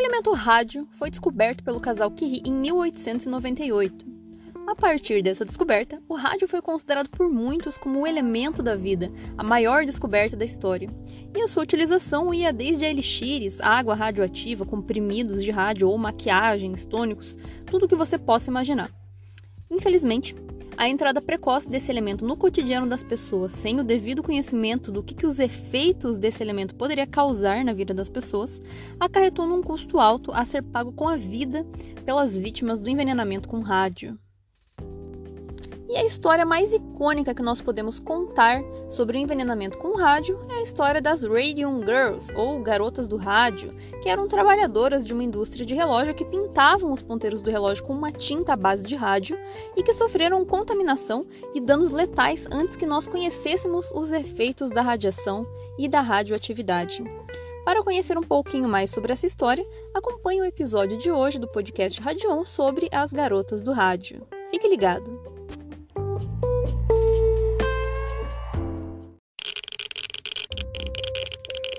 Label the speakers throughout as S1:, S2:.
S1: elemento rádio foi descoberto pelo casal Curie em 1898. A partir dessa descoberta, o rádio foi considerado por muitos como o elemento da vida, a maior descoberta da história. E a sua utilização ia desde elixires, água radioativa, comprimidos de rádio ou maquiagens, tônicos, tudo o que você possa imaginar. Infelizmente, a entrada precoce desse elemento no cotidiano das pessoas, sem o devido conhecimento do que, que os efeitos desse elemento poderia causar na vida das pessoas, acarretou num custo alto a ser pago com a vida pelas vítimas do envenenamento com rádio. E a história mais icônica que nós podemos contar sobre o envenenamento com rádio é a história das Radium Girls, ou garotas do rádio, que eram trabalhadoras de uma indústria de relógio que pintavam os ponteiros do relógio com uma tinta à base de rádio e que sofreram contaminação e danos letais antes que nós conhecêssemos os efeitos da radiação e da radioatividade. Para conhecer um pouquinho mais sobre essa história, acompanhe o episódio de hoje do podcast Radion sobre as garotas do rádio. Fique ligado!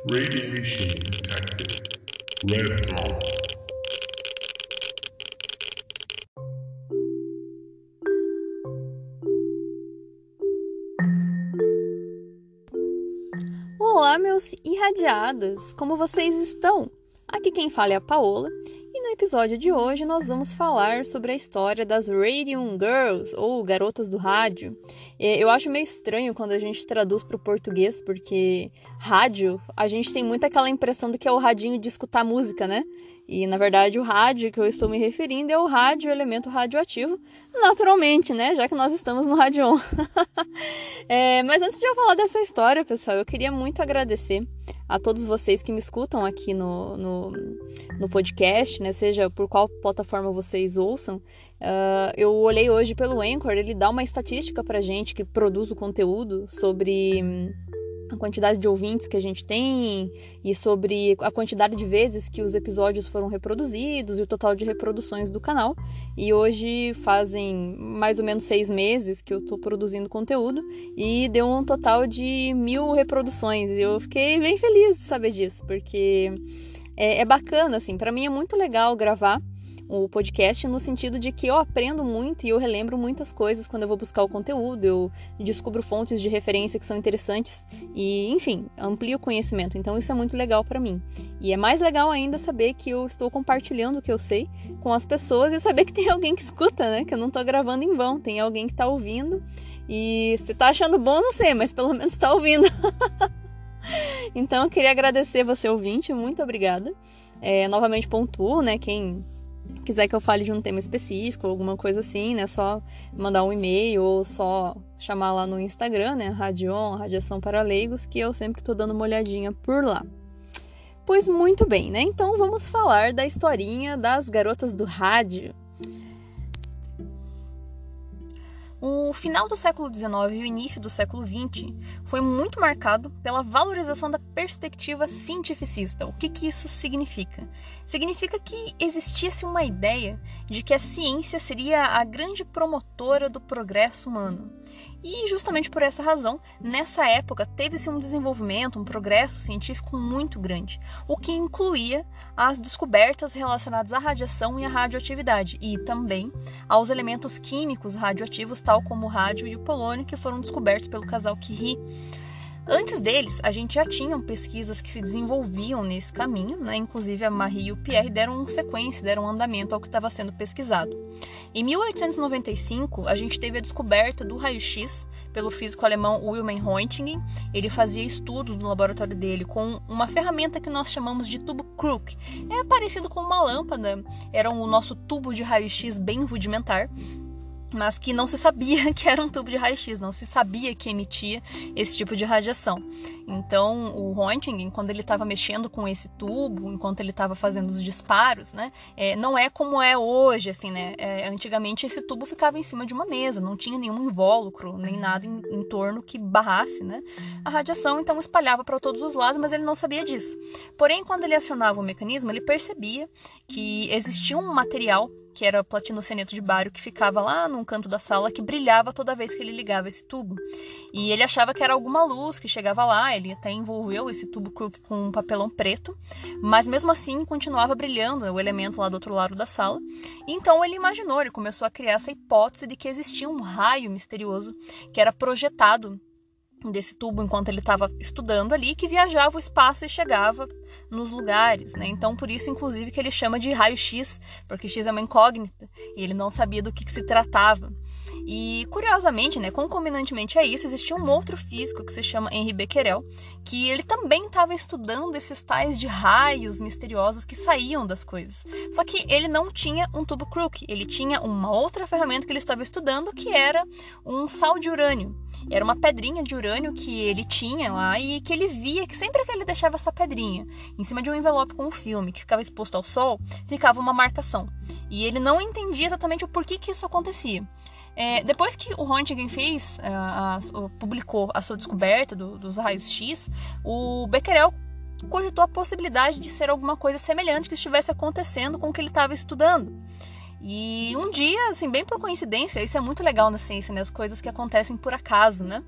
S1: Radiation detected. Red. Olá, meus irradiados! Como vocês estão? Aqui quem fala é a Paola e no episódio de hoje nós vamos falar sobre a história das Radium Girls, ou Garotas do Rádio. Eu acho meio estranho quando a gente traduz para o português, porque rádio, a gente tem muito aquela impressão de que é o radinho de escutar música, né? E na verdade o rádio que eu estou me referindo é o rádio, o elemento radioativo, naturalmente, né? Já que nós estamos no Radion. é, mas antes de eu falar dessa história, pessoal, eu queria muito agradecer a todos vocês que me escutam aqui no, no, no podcast, né? Seja por qual plataforma vocês ouçam. Uh, eu olhei hoje pelo Anchor, ele dá uma estatística pra gente que produz o conteúdo sobre a quantidade de ouvintes que a gente tem e sobre a quantidade de vezes que os episódios foram reproduzidos e o total de reproduções do canal. E hoje fazem mais ou menos seis meses que eu estou produzindo conteúdo e deu um total de mil reproduções. E eu fiquei bem feliz de saber disso, porque é, é bacana, assim, para mim é muito legal gravar o podcast no sentido de que eu aprendo muito e eu relembro muitas coisas quando eu vou buscar o conteúdo, eu descubro fontes de referência que são interessantes e, enfim, amplio o conhecimento. Então isso é muito legal para mim. E é mais legal ainda saber que eu estou compartilhando o que eu sei com as pessoas e saber que tem alguém que escuta, né? Que eu não estou gravando em vão, tem alguém que está ouvindo. E se tá achando bom, não sei, mas pelo menos está ouvindo. então eu queria agradecer você ouvinte, muito obrigada. É, novamente pontuo, né? Quem quiser que eu fale de um tema específico, alguma coisa assim, né? Só mandar um e-mail ou só chamar lá no Instagram, né? Radion, Radiação para Leigos, que eu sempre tô dando uma olhadinha por lá. Pois muito bem, né? Então vamos falar da historinha das garotas do rádio. O final do século XIX e o início do século XX foi muito marcado pela valorização da perspectiva cientificista. O que, que isso significa? Significa que existisse uma ideia de que a ciência seria a grande promotora do progresso humano. E justamente por essa razão, nessa época teve-se um desenvolvimento, um progresso científico muito grande, o que incluía as descobertas relacionadas à radiação e à radioatividade e também aos elementos químicos radioativos, tal como o rádio e o polônio, que foram descobertos pelo casal Curie. Antes deles, a gente já tinha pesquisas que se desenvolviam nesse caminho, né? inclusive a Marie e o Pierre deram sequência, deram andamento ao que estava sendo pesquisado. Em 1895, a gente teve a descoberta do raio-x pelo físico alemão Wilhelm Röntgen. Ele fazia estudos no laboratório dele com uma ferramenta que nós chamamos de tubo Crook. É parecido com uma lâmpada, era o nosso tubo de raio-x bem rudimentar, mas que não se sabia que era um tubo de raio-x, não se sabia que emitia esse tipo de radiação. Então, o Röntgen, quando ele estava mexendo com esse tubo, enquanto ele estava fazendo os disparos, né, é, não é como é hoje, assim, né? É, antigamente esse tubo ficava em cima de uma mesa, não tinha nenhum invólucro, nem nada em, em torno que barrasse, né? A radiação, então, espalhava para todos os lados, mas ele não sabia disso. Porém, quando ele acionava o mecanismo, ele percebia que existia um material que era platinoceneto de bário, que ficava lá num canto da sala, que brilhava toda vez que ele ligava esse tubo. E ele achava que era alguma luz que chegava lá, ele até envolveu esse tubo Crook com um papelão preto, mas mesmo assim continuava brilhando o elemento lá do outro lado da sala. Então ele imaginou, ele começou a criar essa hipótese de que existia um raio misterioso que era projetado desse tubo enquanto ele estava estudando ali, que viajava o espaço e chegava nos lugares, né? Então, por isso, inclusive, que ele chama de raio-x, porque X é uma incógnita e ele não sabia do que, que se tratava. E curiosamente, né, concomitantemente a isso, existia um outro físico que se chama Henri Becquerel, que ele também estava estudando esses tais de raios misteriosos que saíam das coisas. Só que ele não tinha um tubo Crook, ele tinha uma outra ferramenta que ele estava estudando, que era um sal de urânio. Era uma pedrinha de urânio que ele tinha lá e que ele via que sempre que ele deixava essa pedrinha em cima de um envelope com um filme que ficava exposto ao sol, ficava uma marcação. E ele não entendia exatamente o porquê que isso acontecia. É, depois que o Röntgen fez, é, a, publicou a sua descoberta do, dos raios X, o Becquerel cogitou a possibilidade de ser alguma coisa semelhante que estivesse acontecendo com o que ele estava estudando. E um dia, assim, bem por coincidência, isso é muito legal na ciência, né? As coisas que acontecem por acaso, né?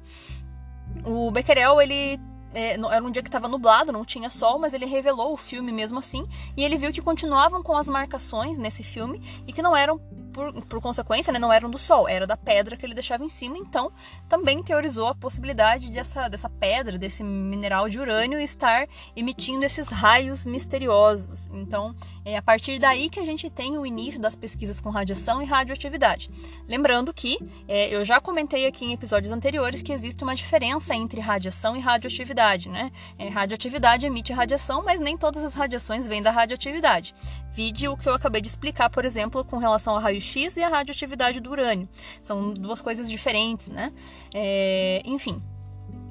S1: O Becquerel, ele é, era um dia que estava nublado, não tinha sol, mas ele revelou o filme mesmo assim, e ele viu que continuavam com as marcações nesse filme e que não eram por, por consequência, né, não eram do Sol, era da pedra que ele deixava em cima. Então, também teorizou a possibilidade dessa, dessa pedra, desse mineral de urânio, estar emitindo esses raios misteriosos. Então, é a partir daí que a gente tem o início das pesquisas com radiação e radioatividade. Lembrando que é, eu já comentei aqui em episódios anteriores que existe uma diferença entre radiação e radioatividade, né? É, radioatividade emite radiação, mas nem todas as radiações vêm da radioatividade. Vide o que eu acabei de explicar, por exemplo, com relação ao raio-x e a radioatividade do urânio. São duas coisas diferentes, né? É, enfim.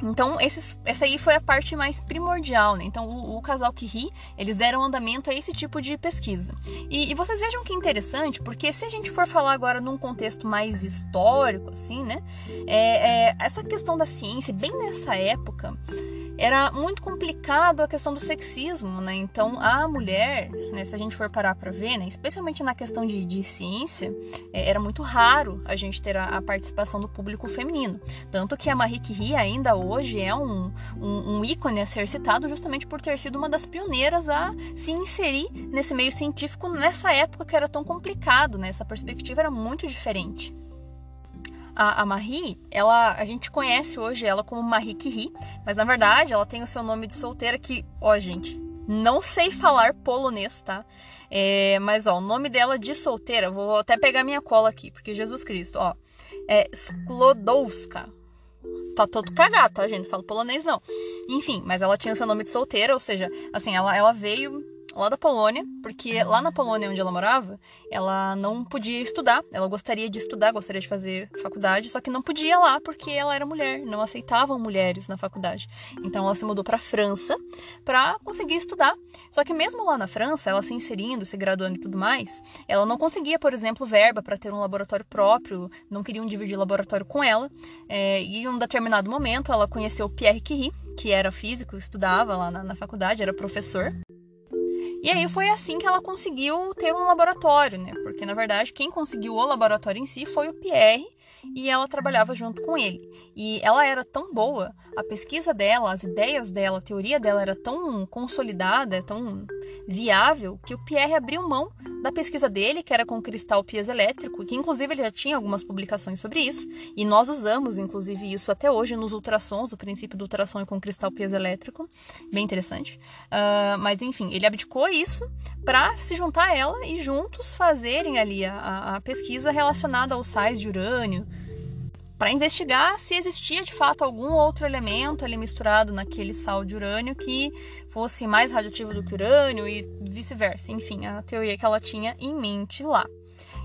S1: Então, esses, essa aí foi a parte mais primordial, né? Então, o, o casal que ri, eles deram andamento a esse tipo de pesquisa. E, e, vocês vejam que interessante, porque se a gente for falar agora num contexto mais histórico, assim, né? É, é, essa questão da ciência, bem nessa época, era muito complicado a questão do sexismo, né? Então a mulher, né, se a gente for parar para ver, né, especialmente na questão de, de ciência, é, era muito raro a gente ter a, a, participação do público feminino. Tanto que a Marie Curie ainda hoje é um, um, um ícone a ser citado justamente por ter sido uma das pioneiras a se inserir nesse meio científico nessa época que era tão complicado, né? Essa perspectiva era muito diferente. A, a Marie, ela, a gente conhece hoje ela como Marie Curie, mas na verdade ela tem o seu nome de solteira que, ó, gente, não sei falar polonês, tá? É, mas ó, o nome dela de solteira, vou até pegar minha cola aqui, porque Jesus Cristo, ó, é Sklodowska. Tá todo cagado, tá, gente? Não falo polonês, não. Enfim, mas ela tinha o seu nome de solteira, ou seja, assim, ela, ela veio lá da Polônia, porque lá na Polônia onde ela morava, ela não podia estudar. Ela gostaria de estudar, gostaria de fazer faculdade, só que não podia lá porque ela era mulher, não aceitavam mulheres na faculdade. Então ela se mudou para França para conseguir estudar. Só que mesmo lá na França, ela se inserindo, se graduando e tudo mais, ela não conseguia, por exemplo, verba para ter um laboratório próprio, não queriam dividir laboratório com ela. É, e em um determinado momento, ela conheceu Pierre Curie, que era físico, estudava lá na, na faculdade, era professor. E aí foi assim que ela conseguiu ter um laboratório, né? Porque na verdade quem conseguiu o laboratório em si foi o Pierre e ela trabalhava junto com ele. E ela era tão boa, a pesquisa dela, as ideias dela, a teoria dela era tão consolidada, tão viável, que o Pierre abriu mão da pesquisa dele, que era com cristal piezoelétrico, que inclusive ele já tinha algumas publicações sobre isso, e nós usamos inclusive isso até hoje nos ultrassons, o princípio do ultrassom é com cristal piezoelétrico, bem interessante. Uh, mas enfim, ele abdicou isso para se juntar a ela e juntos fazerem ali a, a pesquisa relacionada aos sais de urânio, para investigar se existia de fato algum outro elemento ali misturado naquele sal de urânio que fosse mais radioativo do que urânio e vice-versa. Enfim, a teoria que ela tinha em mente lá.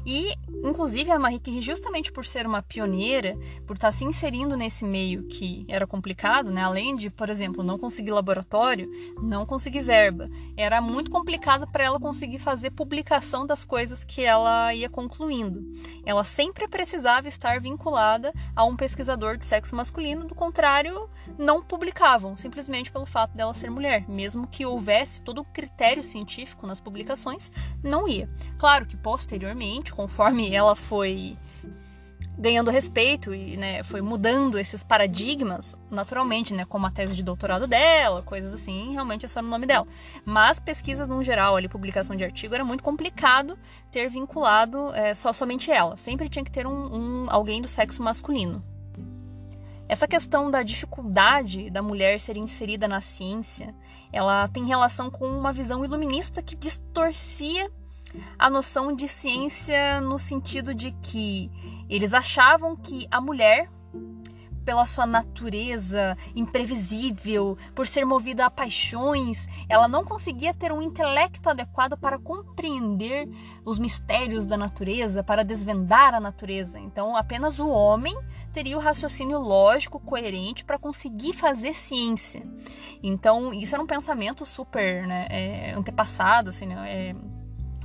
S1: E, inclusive, a Marie Curie, justamente por ser uma pioneira, por estar se inserindo nesse meio que era complicado, né? além de, por exemplo, não conseguir laboratório, não conseguir verba, era muito complicado para ela conseguir fazer publicação das coisas que ela ia concluindo. Ela sempre precisava estar vinculada a um pesquisador de sexo masculino, do contrário, não publicavam, simplesmente pelo fato dela ser mulher. Mesmo que houvesse todo o critério científico nas publicações, não ia. Claro que posteriormente, conforme ela foi ganhando respeito e né, foi mudando esses paradigmas naturalmente, né, como a tese de doutorado dela, coisas assim, realmente é só no nome dela. Mas pesquisas no geral, ali, publicação de artigo, era muito complicado ter vinculado é, só somente ela. Sempre tinha que ter um, um, alguém do sexo masculino. Essa questão da dificuldade da mulher ser inserida na ciência, ela tem relação com uma visão iluminista que distorcia a noção de ciência no sentido de que eles achavam que a mulher, pela sua natureza imprevisível, por ser movida a paixões, ela não conseguia ter um intelecto adequado para compreender os mistérios da natureza, para desvendar a natureza. Então, apenas o homem teria o raciocínio lógico, coerente para conseguir fazer ciência. Então, isso era um pensamento super né, é, antepassado, assim, né, é,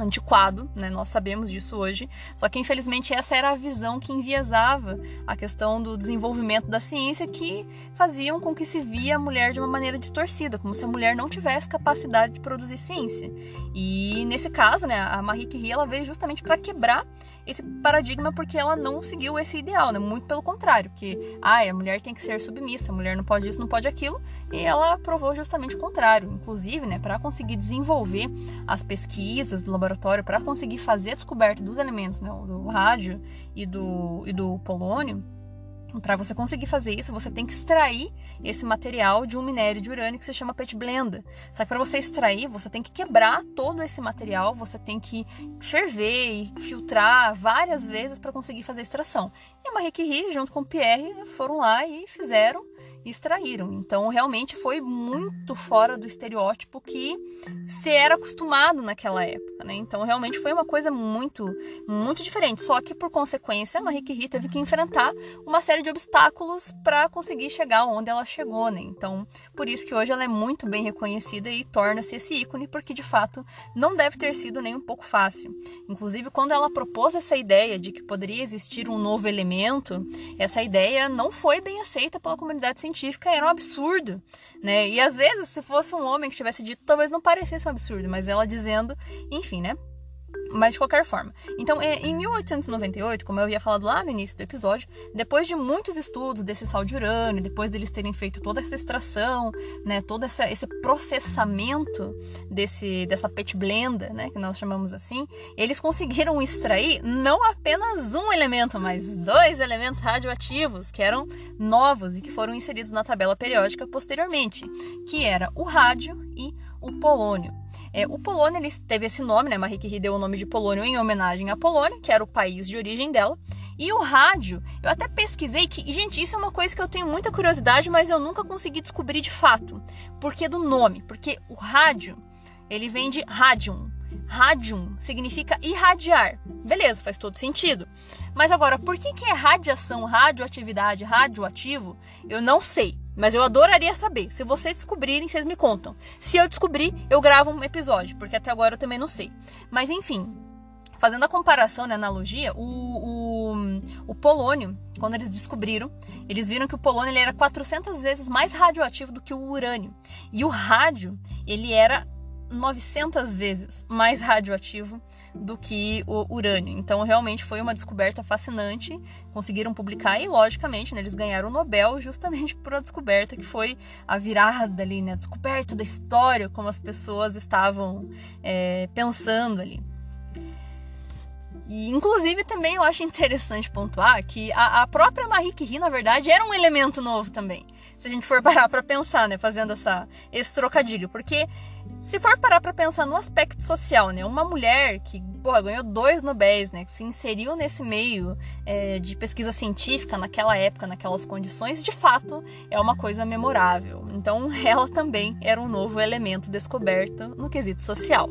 S1: antiquado, né? Nós sabemos disso hoje. Só que infelizmente essa era a visão que enviesava a questão do desenvolvimento da ciência que faziam com que se via a mulher de uma maneira distorcida, como se a mulher não tivesse capacidade de produzir ciência. E nesse caso, né, a Marie Curie ela veio justamente para quebrar esse paradigma porque ela não seguiu esse ideal, né? Muito pelo contrário, que ah, a mulher tem que ser submissa, a mulher não pode isso, não pode aquilo, e ela provou justamente o contrário. Inclusive, né, para conseguir desenvolver as pesquisas do laboratório, para conseguir fazer a descoberta dos elementos, né, do rádio e do, e do polônio, para você conseguir fazer isso, você tem que extrair esse material de um minério de urânio que se chama petblenda. Só que para você extrair, você tem que quebrar todo esse material, você tem que ferver e filtrar várias vezes para conseguir fazer a extração. E a Marie Curie, junto com o Pierre, foram lá e fizeram extraíram. Então, realmente foi muito fora do estereótipo que se era acostumado naquela época, né? Então, realmente foi uma coisa muito, muito diferente. Só que, por consequência, a Marie Curie teve que enfrentar uma série de obstáculos para conseguir chegar onde ela chegou, né? Então, por isso que hoje ela é muito bem reconhecida e torna-se esse ícone, porque de fato não deve ter sido nem um pouco fácil. Inclusive, quando ela propôs essa ideia de que poderia existir um novo elemento, essa ideia não foi bem aceita pela comunidade científica científica era um absurdo, né? E às vezes, se fosse um homem que tivesse dito, talvez não parecesse um absurdo, mas ela dizendo, enfim, né? Mas de qualquer forma. Então, é, em 1898, como eu havia falado lá no início do episódio, depois de muitos estudos desse sal de urânio, depois deles terem feito toda essa extração, né, todo essa, esse processamento desse, dessa pet blenda, né, que nós chamamos assim, eles conseguiram extrair não apenas um elemento, mas dois elementos radioativos que eram novos e que foram inseridos na tabela periódica posteriormente, que era o rádio e o polônio. É, o polônio ele teve esse nome, né? Marie Curie deu o nome de polônio em homenagem à Polônia, que era o país de origem dela. E o rádio, eu até pesquisei que, e, gente, isso é uma coisa que eu tenho muita curiosidade, mas eu nunca consegui descobrir de fato. Por que do nome? Porque o rádio, ele vem de radium. Radium significa irradiar. Beleza, faz todo sentido. Mas agora, por que, que é radiação, radioatividade, radioativo? Eu não sei. Mas eu adoraria saber. Se vocês descobrirem, vocês me contam. Se eu descobrir, eu gravo um episódio, porque até agora eu também não sei. Mas enfim, fazendo a comparação, né, analogia, o, o, o polônio, quando eles descobriram, eles viram que o polônio ele era 400 vezes mais radioativo do que o urânio. E o rádio, ele era 900 vezes mais radioativo do que o urânio. Então, realmente foi uma descoberta fascinante. Conseguiram publicar e, logicamente, né, eles ganharam o Nobel justamente por a descoberta que foi a virada ali, né, a descoberta da história, como as pessoas estavam é, pensando ali. E, inclusive, também eu acho interessante pontuar que a, a própria Marie Curie, na verdade, era um elemento novo também. Se a gente for parar para pensar, né, fazendo essa, esse trocadilho. Porque se for parar para pensar no aspecto social, né? Uma mulher que porra, ganhou dois Nobéis, né? Que se inseriu nesse meio é, de pesquisa científica naquela época, naquelas condições, de fato é uma coisa memorável. Então, ela também era um novo elemento descoberto no quesito social.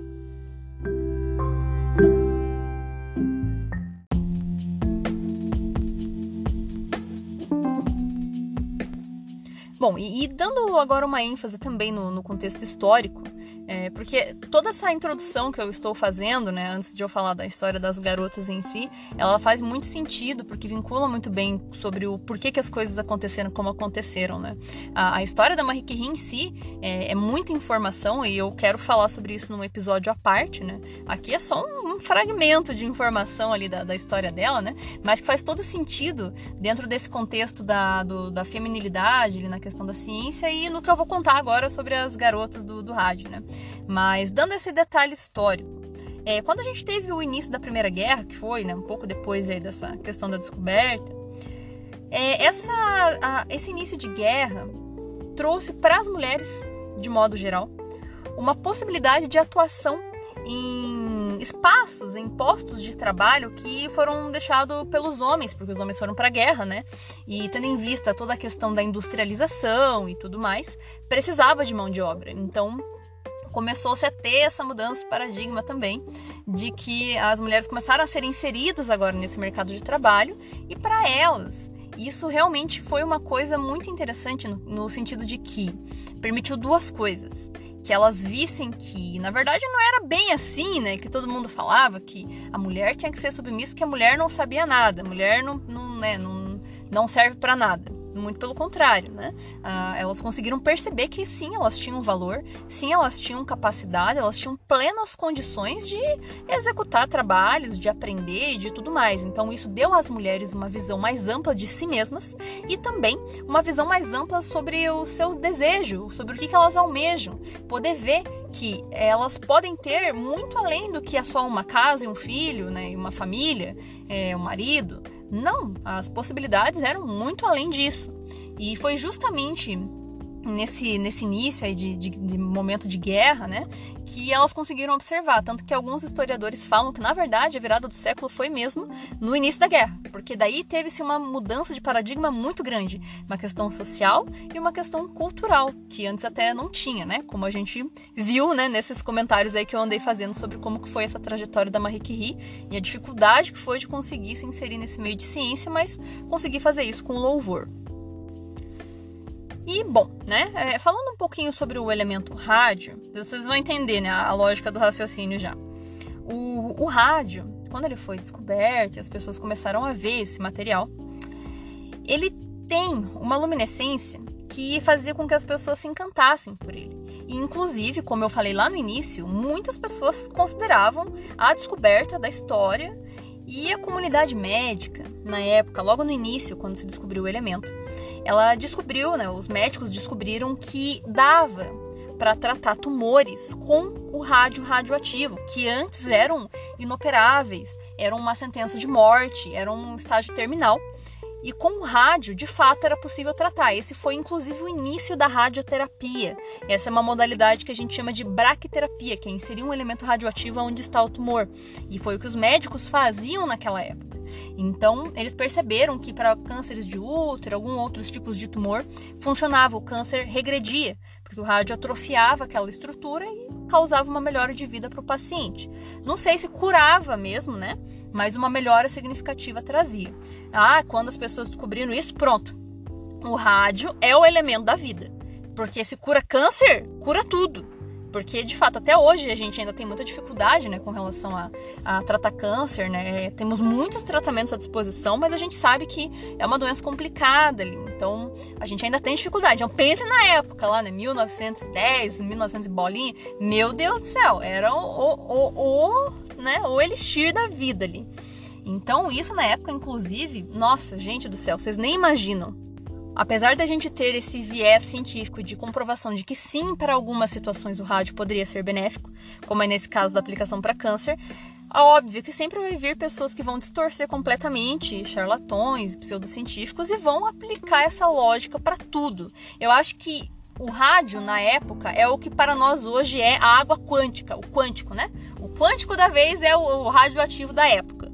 S1: Bom, e, e dando agora uma ênfase também no, no contexto histórico, é, porque toda essa introdução que eu estou fazendo, né, antes de eu falar da história das garotas em si, ela faz muito sentido, porque vincula muito bem sobre o porquê que as coisas aconteceram como aconteceram, né. A, a história da Marie Curie em si é, é, muita informação e eu quero falar sobre isso num episódio à parte, né. Aqui é só um, um fragmento de informação ali da, da, história dela, né, mas que faz todo sentido dentro desse contexto da, do, da feminilidade, ali na questão da ciência e no que eu vou contar agora sobre as garotas do, do rádio, né? Mas dando esse detalhe histórico. É, quando a gente teve o início da Primeira Guerra, que foi né, um pouco depois aí dessa questão da descoberta, é, essa, a, esse início de guerra trouxe para as mulheres, de modo geral, uma possibilidade de atuação em espaços, em postos de trabalho que foram deixados pelos homens, porque os homens foram para a guerra, né? E tendo em vista toda a questão da industrialização e tudo mais, precisava de mão de obra. Então, começou-se a ter essa mudança de paradigma também, de que as mulheres começaram a ser inseridas agora nesse mercado de trabalho e para elas isso realmente foi uma coisa muito interessante no, no sentido de que permitiu duas coisas que elas vissem que, na verdade, não era bem assim, né? Que todo mundo falava que a mulher tinha que ser submissa porque a mulher não sabia nada, a mulher não, não, né, não, não serve para nada. Muito pelo contrário, né? Ah, elas conseguiram perceber que sim, elas tinham valor, sim, elas tinham capacidade, elas tinham plenas condições de executar trabalhos, de aprender e de tudo mais. Então, isso deu às mulheres uma visão mais ampla de si mesmas e também uma visão mais ampla sobre o seu desejo, sobre o que elas almejam. Poder ver que elas podem ter muito além do que é só uma casa e um filho, né, e uma família, é, um marido. Não, as possibilidades eram muito além disso. E foi justamente nesse, nesse início aí de, de, de, momento de guerra, né, que elas conseguiram observar. Tanto que alguns historiadores falam que, na verdade, a virada do século foi mesmo no início da guerra, porque daí teve-se uma mudança de paradigma muito grande, uma questão social e uma questão cultural, que antes até não tinha, né, como a gente viu, né, nesses comentários aí que eu andei fazendo sobre como que foi essa trajetória da Marie Curie e a dificuldade que foi de conseguir se inserir nesse meio de ciência, mas conseguir fazer isso com louvor. E, bom, né, é, falando um pouquinho sobre o elemento rádio, vocês vão entender né, a lógica do raciocínio já. O, o rádio, quando ele foi descoberto as pessoas começaram a ver esse material, ele tem uma luminescência que fazia com que as pessoas se encantassem por ele. E, inclusive, como eu falei lá no início, muitas pessoas consideravam a descoberta da história e a comunidade médica, na época, logo no início, quando se descobriu o elemento, ela descobriu, né, os médicos descobriram que dava para tratar tumores com o rádio radioativo, que antes eram inoperáveis, eram uma sentença de morte, era um estágio terminal. E com o rádio, de fato, era possível tratar. Esse foi inclusive o início da radioterapia. Essa é uma modalidade que a gente chama de braquiterapia, que é inserir um elemento radioativo onde está o tumor. E foi o que os médicos faziam naquela época. Então, eles perceberam que para cânceres de útero, alguns outros tipos de tumor, funcionava, o câncer regredia, porque o rádio atrofiava aquela estrutura e causava uma melhora de vida para o paciente. Não sei se curava mesmo, né? Mas uma melhora significativa trazia. Ah, quando as pessoas descobriram isso, pronto. O rádio é o elemento da vida. Porque se cura câncer, cura tudo. Porque, de fato, até hoje a gente ainda tem muita dificuldade né, com relação a, a tratar câncer, né? Temos muitos tratamentos à disposição, mas a gente sabe que é uma doença complicada ali. Então, a gente ainda tem dificuldade. Então, pense na época lá, né? 1910, 1900 e bolinha. Meu Deus do céu, era o, o, o, o, né, o elixir da vida ali. Então, isso na época, inclusive, nossa, gente do céu, vocês nem imaginam Apesar da gente ter esse viés científico de comprovação de que sim, para algumas situações o rádio poderia ser benéfico, como é nesse caso da aplicação para câncer, é óbvio que sempre vai vir pessoas que vão distorcer completamente, charlatões, pseudocientíficos, e vão aplicar essa lógica para tudo. Eu acho que o rádio, na época, é o que para nós hoje é a água quântica, o quântico, né? O quântico da vez é o, o radioativo da época.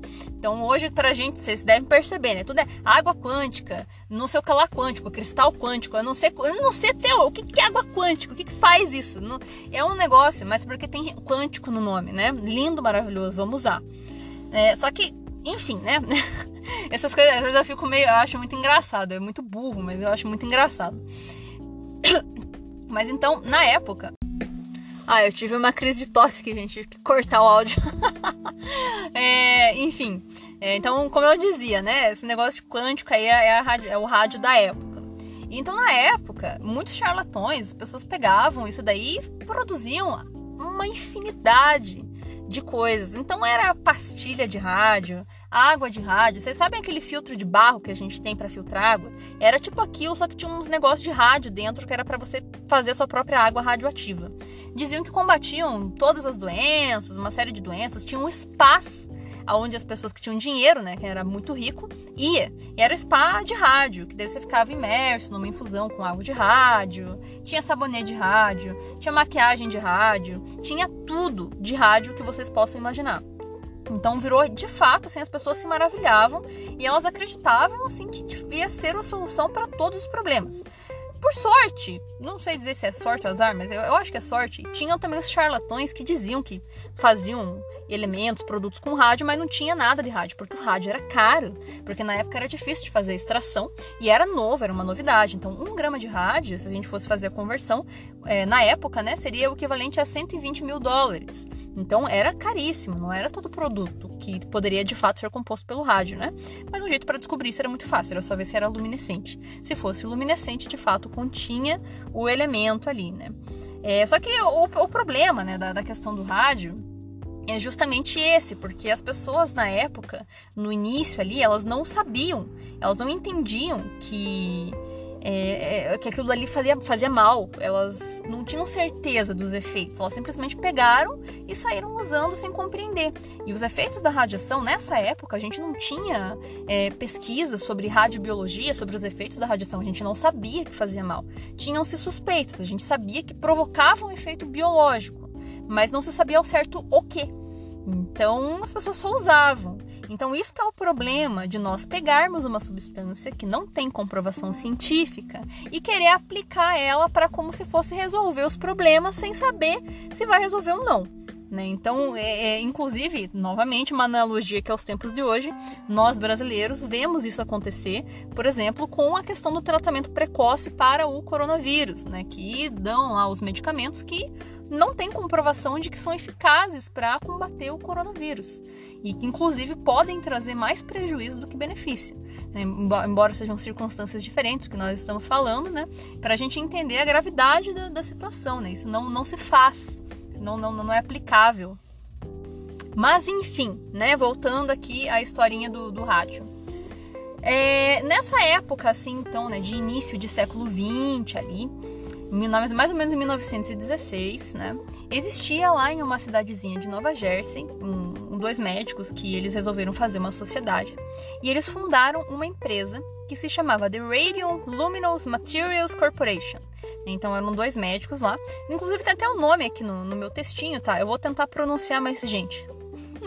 S1: Então hoje pra gente, vocês devem perceber, né? Tudo é água quântica, não sei o que lá quântico, cristal quântico, eu não sei, eu não sei até o que, é água quântica, o que, faz isso? É um negócio, mas porque tem quântico no nome, né? Lindo, maravilhoso, vamos usar. É, só que, enfim, né? Essas coisas às vezes eu fico meio, eu acho muito engraçado, é muito burro, mas eu acho muito engraçado. Mas então, na época. Ah, eu tive uma crise de tosse que a gente tive que cortar o áudio. é, enfim, é, então, como eu dizia, né? Esse negócio de quântico aí é, é, rádio, é o rádio da época. Então, na época, muitos charlatões, as pessoas pegavam isso daí e produziam uma infinidade de coisas. Então era pastilha de rádio, água de rádio. Vocês sabem aquele filtro de barro que a gente tem para filtrar água? Era tipo aquilo, só que tinha uns negócios de rádio dentro que era para você fazer sua própria água radioativa. Diziam que combatiam todas as doenças, uma série de doenças, tinham um espaço aonde as pessoas que tinham dinheiro, né, quem era muito rico, ia. E era spa de rádio, que daí você ficava imerso numa infusão com água de rádio, tinha sabonete de rádio, tinha maquiagem de rádio, tinha tudo de rádio que vocês possam imaginar. Então virou de fato assim, as pessoas se maravilhavam e elas acreditavam assim que ia ser a solução para todos os problemas por sorte, não sei dizer se é sorte ou azar, mas eu, eu, acho que é sorte. Tinham também os charlatões que diziam que faziam elementos, produtos com rádio, mas não tinha nada de rádio, porque o rádio era caro, porque na época era difícil de fazer extração e era novo, era uma novidade. Então, um grama de rádio, se a gente fosse fazer a conversão, é, na época, né, seria o equivalente a 120 mil dólares. Então, era caríssimo, não era todo produto que poderia de fato ser composto pelo rádio, né? Mas um jeito para descobrir isso era muito fácil, era só ver se era luminescente. Se fosse luminescente, de fato continha o elemento ali, né? É, só que o, o problema né, da, da questão do rádio é justamente esse, porque as pessoas na época, no início ali, elas não sabiam, elas não entendiam que é, é, que aquilo ali fazia, fazia mal. Elas não tinham certeza dos efeitos. Elas simplesmente pegaram e saíram usando sem compreender. E os efeitos da radiação, nessa época, a gente não tinha é, pesquisa sobre radiobiologia, sobre os efeitos da radiação. A gente não sabia que fazia mal. Tinham-se suspeitas. A gente sabia que provocava um efeito biológico, mas não se sabia ao certo o que. Então as pessoas só usavam. Então isso é o problema de nós pegarmos uma substância que não tem comprovação científica e querer aplicar ela para como se fosse resolver os problemas sem saber se vai resolver ou não. Né? Então, é, é, inclusive, novamente, uma analogia que aos tempos de hoje, nós brasileiros vemos isso acontecer, por exemplo, com a questão do tratamento precoce para o coronavírus, né? que dão lá os medicamentos que não tem comprovação de que são eficazes para combater o coronavírus e que, inclusive, podem trazer mais prejuízo do que benefício, né? embora sejam circunstâncias diferentes que nós estamos falando, né? Para a gente entender a gravidade da, da, situação, né? Isso não, não se faz, isso não, não, não é aplicável. Mas, enfim, né? Voltando aqui à historinha do, do rádio. É, nessa época, assim, então, né, de início de século XX ali, mais ou menos em 1916, né? Existia lá em uma cidadezinha de Nova Jersey um, dois médicos que eles resolveram fazer uma sociedade e eles fundaram uma empresa que se chamava The Radium Luminous Materials Corporation. Então eram dois médicos lá. Inclusive tem até o um nome aqui no, no, meu textinho, tá? Eu vou tentar pronunciar, mas gente,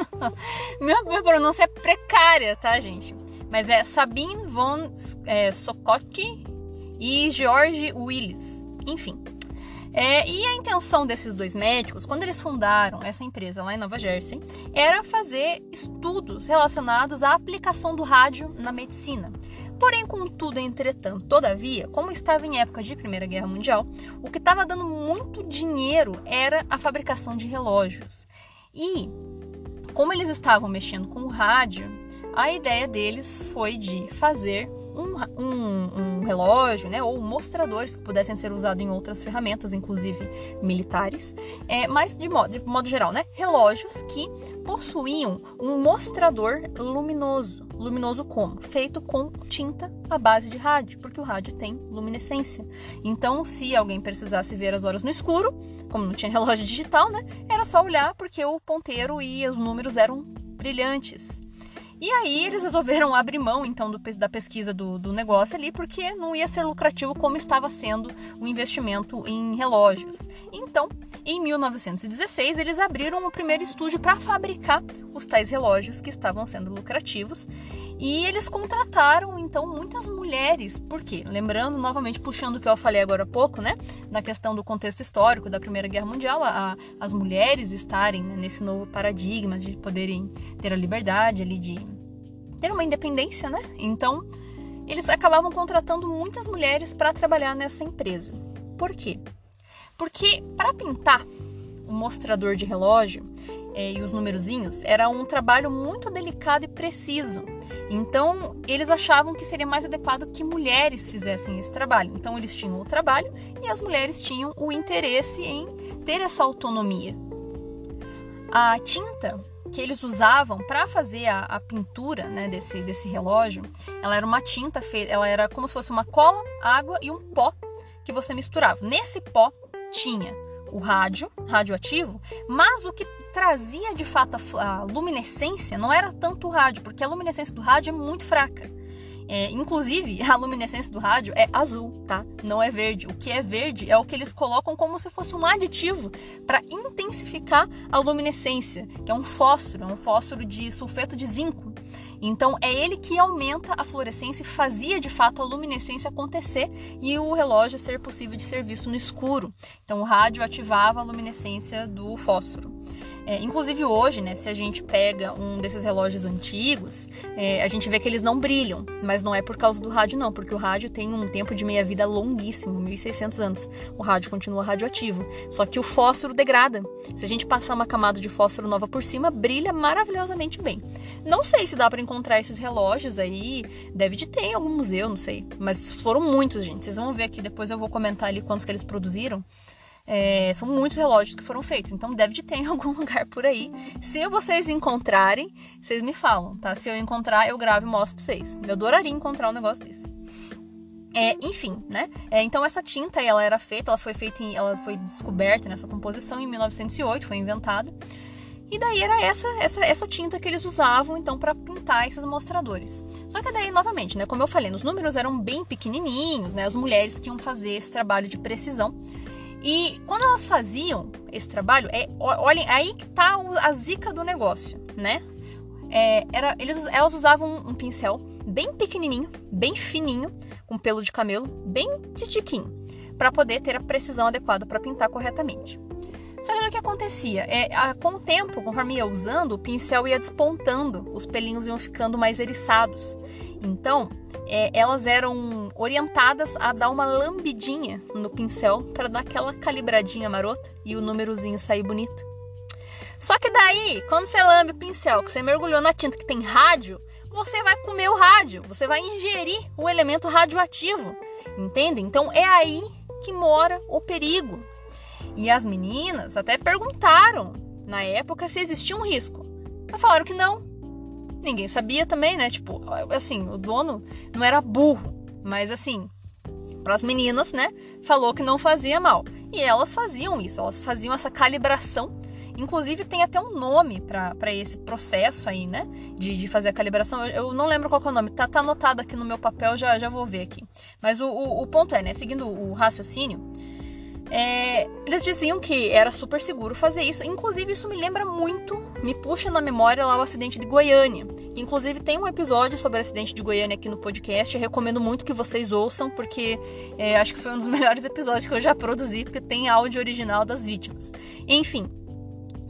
S1: minha, minha pronúncia é precária, tá, gente? Mas é Sabine von é, e George Willis. Enfim. É, e a intenção desses dois médicos, quando eles fundaram essa empresa lá em Nova Jersey, era fazer estudos relacionados à aplicação do rádio na medicina. Porém, contudo, entretanto, todavia, como estava em época de Primeira Guerra Mundial, o que estava dando muito dinheiro era a fabricação de relógios. E, como eles estavam mexendo com o rádio, a ideia deles foi de fazer um, um, um, relógio, né, ou mostradores que pudessem ser usados em outras ferramentas, inclusive militares, é, mas de modo, de modo geral, né, relógios que possuíam um mostrador luminoso. Luminoso como? Feito com tinta à base de rádio, porque o rádio tem luminescência. Então, se alguém precisasse ver as horas no escuro, como não tinha relógio digital, né, era só olhar porque o ponteiro e os números eram brilhantes. E aí eles resolveram abrir mão então do, da pesquisa do, do negócio ali, porque não ia ser lucrativo como estava sendo o investimento em relógios. Então, em 1916, eles abriram o primeiro estúdio para fabricar os tais relógios que estavam sendo lucrativos. E eles contrataram então muitas mulheres, por quê? Lembrando, novamente, puxando o que eu falei agora há pouco, né? Na questão do contexto histórico da Primeira Guerra Mundial, a, as mulheres estarem né, nesse novo paradigma de poderem ter a liberdade ali de ter uma independência, né? Então, eles acabavam contratando muitas mulheres para trabalhar nessa empresa. Por quê? Porque para pintar o mostrador de relógio é, e os numerozinhos era um trabalho muito delicado e preciso. Então, eles achavam que seria mais adequado que mulheres fizessem esse trabalho. Então, eles tinham o trabalho e as mulheres tinham o interesse em ter essa autonomia. A tinta que eles usavam para fazer a, a, pintura né, desse, desse relógio, ela era uma tinta ela era como se fosse uma cola, água e um pó que você misturava. Nesse pó tinha o rádio, radioativo, mas o que trazia de fato a, a luminescência não era tanto o rádio, porque a luminescência do rádio é muito fraca. É, inclusive, a luminescência do rádio é azul, tá? Não é verde. O que é verde é o que eles colocam como se fosse um aditivo para intensificar a luminescência, que é um fósforo, é um fósforo de sulfeto de zinco. Então é ele que aumenta a fluorescência e fazia de fato a luminescência acontecer e o relógio ser possível de ser visto no escuro. Então o rádio ativava a luminescência do fósforo. É, inclusive hoje, né, se a gente pega um desses relógios antigos, é, a gente vê que eles não brilham, mas não é por causa do rádio não, porque o rádio tem um tempo de meia-vida longuíssimo, 1600 anos. O rádio continua radioativo, só que o fósforo degrada. Se a gente passar uma camada de fósforo nova por cima, brilha maravilhosamente bem. Não sei se dá para encontrar esses relógios aí, deve de ter em algum museu, não sei, mas foram muitos, gente. Vocês vão ver aqui, depois eu vou comentar ali quantos que eles produziram. É, são muitos relógios que foram feitos, então deve de ter em algum lugar por aí. Se vocês encontrarem, vocês me falam, tá? Se eu encontrar, eu gravo e mostro pra vocês. Eu adoraria encontrar um negócio desse. É, enfim, né? É, então essa tinta ela era feita, ela foi feita, em, ela foi descoberta nessa composição em 1908, foi inventada. E daí era essa, essa, essa tinta que eles usavam então para pintar esses mostradores. Só que daí novamente, né? Como eu falei, os números eram bem pequenininhos, né? As mulheres que iam fazer esse trabalho de precisão. E quando elas faziam esse trabalho, é, olhem, aí que tá a zica do negócio, né? É, era, eles, elas usavam um pincel bem pequenininho, bem fininho, com pelo de camelo, bem titiquinho, para poder ter a precisão adequada para pintar corretamente. Só que o que acontecia? É, a, com o tempo, conforme ia usando, o pincel ia despontando, os pelinhos iam ficando mais eriçados. Então, é, elas eram orientadas a dar uma lambidinha no pincel para dar aquela calibradinha marota e o númerozinho sair bonito. Só que daí, quando você lambe o pincel, que você mergulhou na tinta que tem rádio, você vai comer o rádio, você vai ingerir o elemento radioativo, entende? Então é aí que mora o perigo. E as meninas até perguntaram na época se existia um risco. Mas falaram que não. Ninguém sabia também, né? Tipo, assim, o dono não era burro, mas assim, para as meninas, né? Falou que não fazia mal. E elas faziam isso, elas faziam essa calibração. Inclusive, tem até um nome para esse processo aí, né? De, de fazer a calibração. Eu, eu, não lembro qual é o nome, tá, tá anotado aqui no meu papel, já, já vou ver aqui. Mas o, o, o ponto é, né? Seguindo o raciocínio, é, eles diziam que era super seguro fazer isso. Inclusive, isso me lembra muito, me puxa na memória lá o acidente de Goiânia. Inclusive, tem um episódio sobre o acidente de Goiânia aqui no podcast. Eu recomendo muito que vocês ouçam, porque é, acho que foi um dos melhores episódios que eu já produzi, porque tem áudio original das vítimas. Enfim,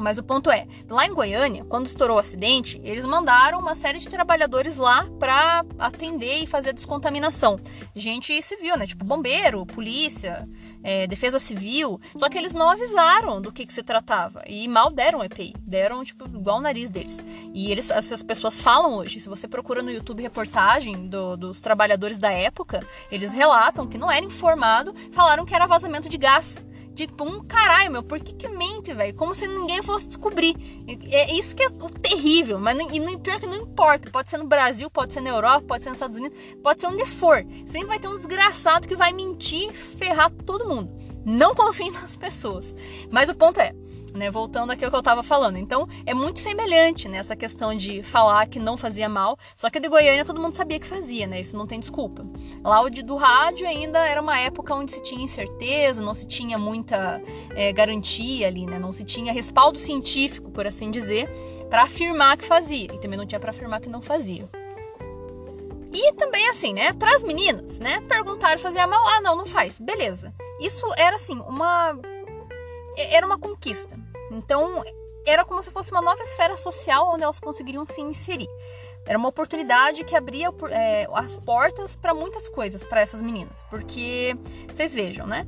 S1: mas o ponto é, lá em Goiânia, quando estourou o acidente, eles mandaram uma série de trabalhadores lá para atender e fazer a descontaminação. Gente civil, né? Tipo bombeiro, polícia, é, defesa civil. Só que eles não avisaram do que, que se tratava. E mal deram EPI. Deram, tipo, igual o nariz deles. E eles, essas pessoas falam hoje. Se você procura no YouTube reportagem do, dos trabalhadores da época, eles relatam que não era informado, falaram que era vazamento de gás. Tipo, um caralho, meu, por que que mente, velho? Como se ninguém fosse descobrir. É isso que é o terrível, mas não, e pior que não importa. Pode ser no Brasil, pode ser na Europa, pode ser nos Estados Unidos, pode ser onde for. Sempre vai ter um desgraçado que vai mentir, ferrar todo mundo. Não confie nas pessoas. Mas o ponto é, né? Voltando aqui ao que eu estava falando. Então, é muito semelhante nessa questão de falar que não fazia mal, só que de Goiânia todo mundo sabia que fazia, né? Isso não tem desculpa. Lá o do rádio ainda era uma época onde se tinha incerteza, não se tinha muita é, garantia ali, né? Não se tinha respaldo científico, por assim dizer, para afirmar que fazia. E também não tinha para afirmar que não fazia. E também assim, né? Para as meninas, né? Perguntaram fazia mal, ah, não, não faz. Beleza. Isso era assim, uma era uma conquista. Então, era como se fosse uma nova esfera social onde elas conseguiriam se inserir. era uma oportunidade que abria é, as portas para muitas coisas para essas meninas. Porque, vocês vejam, né?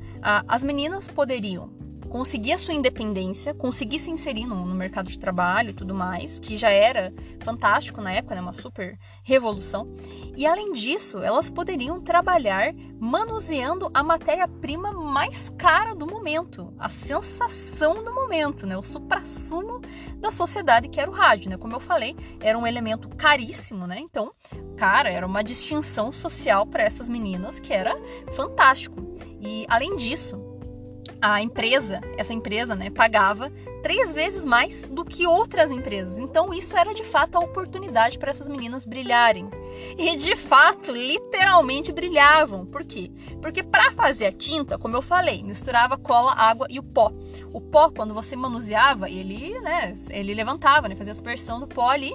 S1: As meninas poderiam conseguir a sua independência, conseguir se inserir no, no, mercado de trabalho e tudo mais, que já era fantástico na época, né? Uma super revolução. E além disso, elas poderiam trabalhar manuseando a matéria-prima mais cara do momento, a sensação do momento, né? O suprassumo da sociedade que era o rádio, né? Como eu falei, era um elemento caríssimo, né? Então, cara, era uma distinção social para essas meninas que era fantástico. E além disso, a empresa, essa empresa, né, pagava três vezes mais do que outras empresas. Então isso era de fato a oportunidade para essas meninas brilharem. E de fato, literalmente brilhavam. Por quê? Porque para fazer a tinta, como eu falei, misturava cola, água e o pó. O pó, quando você manuseava, ele, né, ele levantava, né, fazia a aspersão do pó ali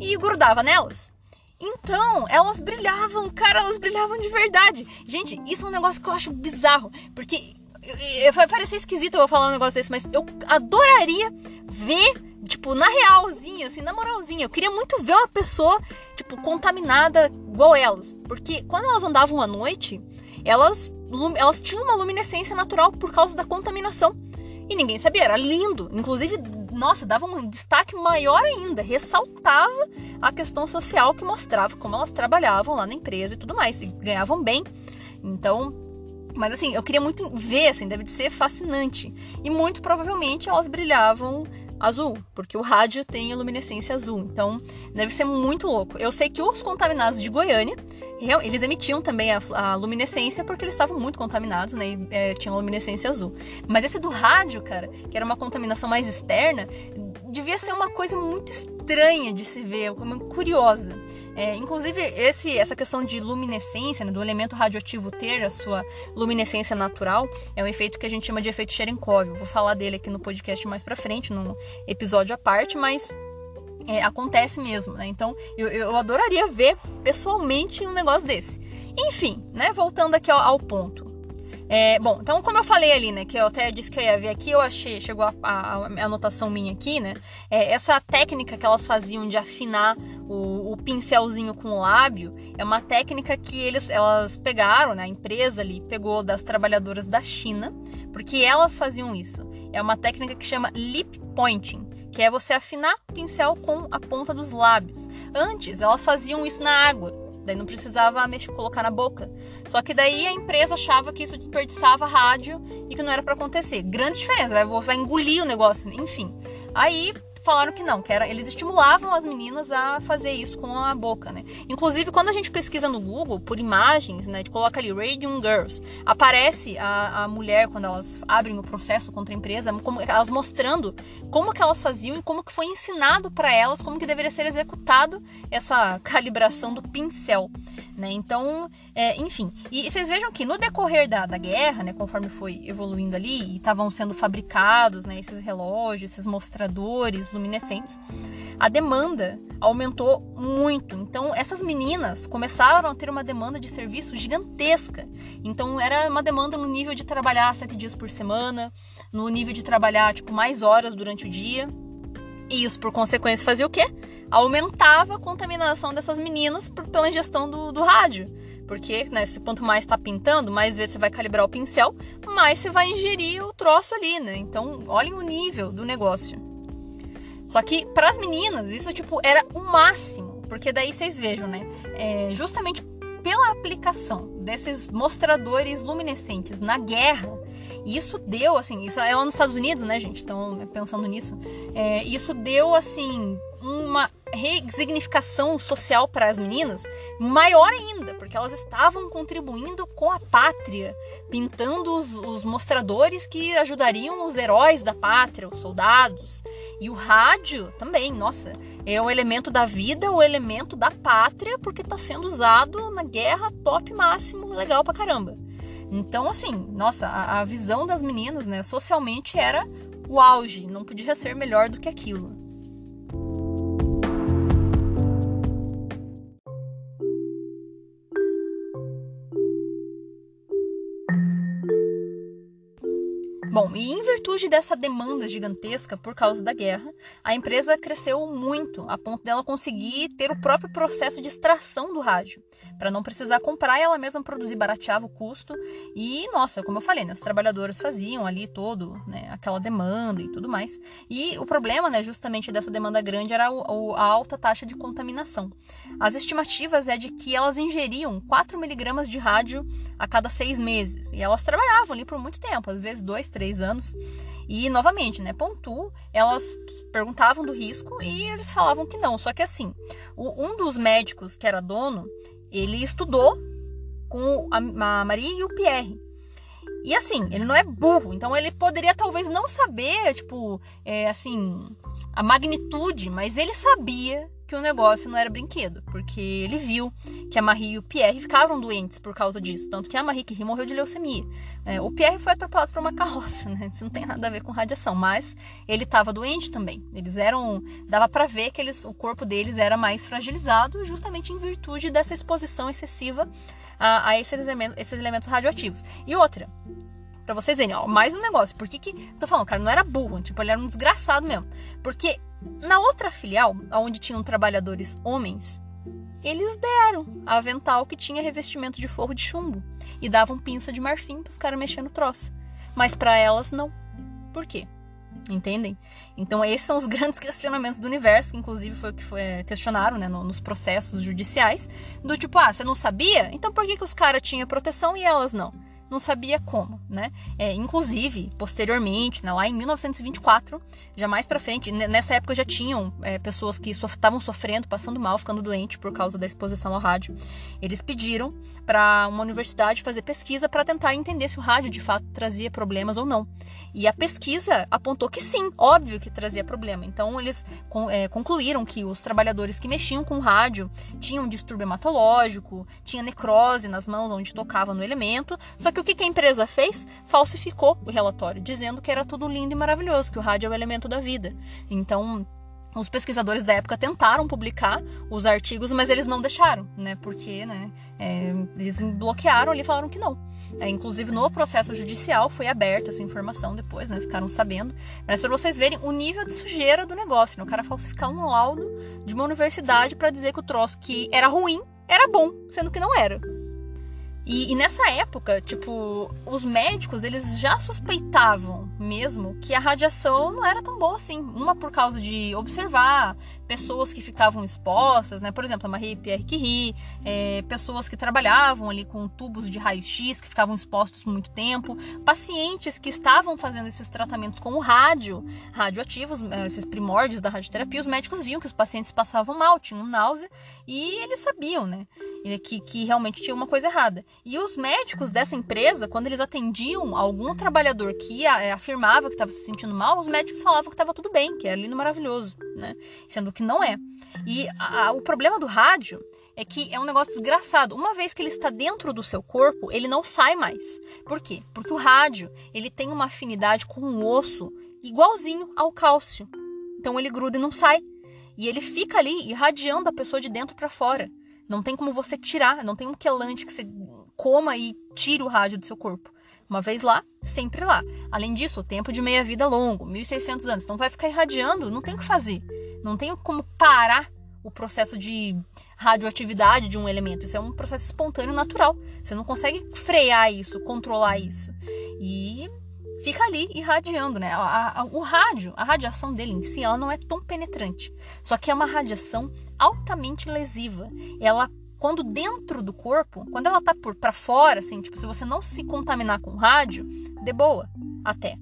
S1: e grudava nelas. Então, elas brilhavam, cara, elas brilhavam de verdade. Gente, isso é um negócio que eu acho bizarro, porque Vai parecer esquisito eu falar um negócio desse, mas eu adoraria ver, tipo, na realzinha, assim, na moralzinha. Eu queria muito ver uma pessoa, tipo, contaminada igual elas. Porque quando elas andavam à noite, elas, elas tinham uma luminescência natural por causa da contaminação. E ninguém sabia, era lindo. Inclusive, nossa, dava um destaque maior ainda, ressaltava a questão social que mostrava como elas trabalhavam lá na empresa e tudo mais, e ganhavam bem. Então, mas assim, eu queria muito ver, assim, deve ser fascinante. E muito provavelmente elas brilhavam azul, porque o rádio tem luminescência azul. Então, deve ser muito louco. Eu sei que os contaminados de Goiânia, eles emitiam também a, a luminescência porque eles estavam muito contaminados, né? E é, tinham luminescência azul. Mas esse do rádio, cara, que era uma contaminação mais externa, devia ser uma coisa muito estranha de se ver, curiosa. É, inclusive, esse, essa questão de luminescência, né, do elemento radioativo ter a sua luminescência natural, é um efeito que a gente chama de efeito Cherenkov. Vou falar dele aqui no podcast mais pra frente, num episódio à parte, mas é, acontece mesmo, né? Então, eu, eu adoraria ver pessoalmente um negócio desse. Enfim, né? Voltando aqui ao, ao ponto. É, bom, então como eu falei ali, né, que eu até disse que eu ia ver aqui, eu achei, chegou a, a, a anotação minha aqui, né, é, essa técnica que elas faziam de afinar o, o, pincelzinho com o lábio é uma técnica que eles, elas pegaram, né, a empresa ali pegou das trabalhadoras da China, porque elas faziam isso. É uma técnica que chama lip pointing, que é você afinar o pincel com a ponta dos lábios. Antes, elas faziam isso na água, Daí não precisava mexer, colocar na boca. Só que daí a empresa achava que isso desperdiçava rádio e que não era para acontecer. Grande diferença, vai, vai engolir o negócio, enfim. Aí falaram que não, que era, eles estimulavam as meninas a fazer isso com a boca, né? Inclusive, quando a gente pesquisa no Google por imagens, né, coloca ali Radium Girls, aparece a, a mulher quando elas abrem o processo contra a empresa, como, elas mostrando como que elas faziam e como que foi ensinado para elas como que deveria ser executado essa calibração do pincel, né? Então, é, enfim, e vocês vejam que no decorrer da, da guerra, né, conforme foi evoluindo ali e estavam sendo fabricados, né, esses relógios, esses mostradores luminescentes, a demanda aumentou muito. Então, essas meninas começaram a ter uma demanda de serviço gigantesca. Então, era uma demanda no nível de trabalhar sete dias por semana, no nível de trabalhar tipo mais horas durante o dia. E isso, por consequência, fazia o quê? Aumentava a contaminação dessas meninas por, pela ingestão do, do rádio. Porque, né, quanto mais está pintando, mais vezes você vai calibrar o pincel, mais você vai ingerir o troço ali, né? Então, olhem o nível do negócio. Só que para as meninas isso tipo era o máximo, porque daí vocês vejam, né? É, justamente pela aplicação desses mostradores luminescentes na guerra, isso deu assim, isso é lá nos Estados Unidos, né, gente? Então pensando nisso, é, isso deu assim uma resignificação social para as meninas maior ainda, porque elas estavam contribuindo com a pátria, pintando os, os, mostradores que ajudariam os heróis da pátria, os soldados. E o rádio também, nossa, é o elemento da vida, o elemento da pátria, porque está sendo usado na guerra top máximo, legal pra caramba. Então, assim, nossa, a, a visão das meninas, né, socialmente era o auge, não podia ser melhor do que aquilo. Bom, e em virtude dessa demanda gigantesca por causa da guerra, a empresa cresceu muito, a ponto dela conseguir ter o próprio processo de extração do rádio, para não precisar comprar ela mesma produzir, barateava o custo. E, nossa, como eu falei, né, as trabalhadoras faziam ali todo, né, aquela demanda e tudo mais. E o problema, né, justamente dessa demanda grande era o, a alta taxa de contaminação. As estimativas é de que elas ingeriam 4 miligramas de rádio a cada seis meses. E elas trabalhavam ali por muito tempo, às vezes dois, três anos. E, novamente, né, pontu, elas perguntavam do risco e eles falavam que não. Só que assim, o, um dos médicos que era dono, ele estudou com a, a Marie e o Pierre. E assim, ele não é burro, então ele poderia talvez não saber, tipo, é, assim, a magnitude, mas ele sabia que o negócio não era brinquedo, porque ele viu que a Marie e o Pierre ficavam doentes por causa disso, tanto que a Marie Curie morreu de leucemia. É, o Pierre foi atropelado por uma carroça, né? Isso não tem nada a ver com radiação, mas ele estava doente também. Eles eram, dava para ver que eles, o corpo deles era mais fragilizado, justamente em virtude dessa exposição excessiva a, a esses, elementos, esses elementos radioativos. E outra, Pra vocês verem, ó, mais um negócio. Por que que. Tô falando, o cara não era burro, tipo, ele era um desgraçado mesmo. Porque na outra filial, onde tinham trabalhadores homens, eles deram avental que tinha revestimento de forro de chumbo e davam pinça de marfim pros caras mexer no troço. Mas para elas, não. Por quê? Entendem? Então, esses são os grandes questionamentos do universo, que inclusive foi o que foi, é, questionaram né, nos processos judiciais, do tipo, ah, você não sabia? Então por que, que os caras tinham proteção e elas não? Não sabia como, né? É, inclusive, posteriormente, né, lá em 1924, já mais para frente, nessa época já tinham é, pessoas que estavam so sofrendo, passando mal, ficando doente por causa da exposição ao rádio. Eles pediram para uma universidade fazer pesquisa para tentar entender se o rádio de fato trazia problemas ou não. E a pesquisa apontou que sim, óbvio que trazia problema. Então eles é, concluíram que os trabalhadores que mexiam com o rádio tinham distúrbio hematológico, tinha necrose nas mãos onde tocava no elemento, só que o que a empresa fez? Falsificou o relatório, dizendo que era tudo lindo e maravilhoso, que o rádio é o elemento da vida. Então, os pesquisadores da época tentaram publicar os artigos, mas eles não deixaram, né? Porque, né? É, eles bloquearam ali e falaram que não. É, inclusive no processo judicial foi aberta essa informação depois, né? Ficaram sabendo. Mas para vocês verem o nível de sujeira do negócio, né? O cara falsificar um laudo de uma universidade para dizer que o troço que era ruim era bom, sendo que não era. E, e, nessa época, tipo, os médicos eles já suspeitavam mesmo que a radiação não era tão boa assim. Uma por causa de observar pessoas que ficavam expostas, né? Por exemplo, a Marie Pierre Curie, é, pessoas que trabalhavam ali com tubos de raio-x que ficavam expostos muito tempo, pacientes que estavam fazendo esses tratamentos com o rádio, radioativos, é, esses primórdios da radioterapia, os médicos viam que os pacientes passavam mal, tinham náusea e eles sabiam, né? Que, que realmente tinha uma coisa errada. E os médicos dessa empresa, quando eles atendiam algum trabalhador que é, afirmava que estava se sentindo mal, os médicos falavam que estava tudo bem, que era lindo maravilhoso, né? Sendo que não é. E a, o problema do rádio é que é um negócio desgraçado. Uma vez que ele está dentro do seu corpo, ele não sai mais. Por quê? Porque o rádio, ele tem uma afinidade com o osso igualzinho ao cálcio. Então ele gruda e não sai. E ele fica ali irradiando a pessoa de dentro para fora. Não tem como você tirar, não tem um quelante que você coma e tire o rádio do seu corpo. Uma vez lá, sempre lá. Além disso, o tempo de meia-vida longo, 1600 anos. Então vai ficar irradiando, não tem o que fazer. Não tem como parar o processo de radioatividade de um elemento. Isso é um processo espontâneo natural. Você não consegue frear isso, controlar isso. E fica ali irradiando, né? A, a, o rádio, a radiação dele em si, ela não é tão penetrante. Só que é uma radiação altamente lesiva. Ela quando dentro do corpo, quando ela tá por para fora, assim, tipo, se você não se contaminar com rádio, de boa, até.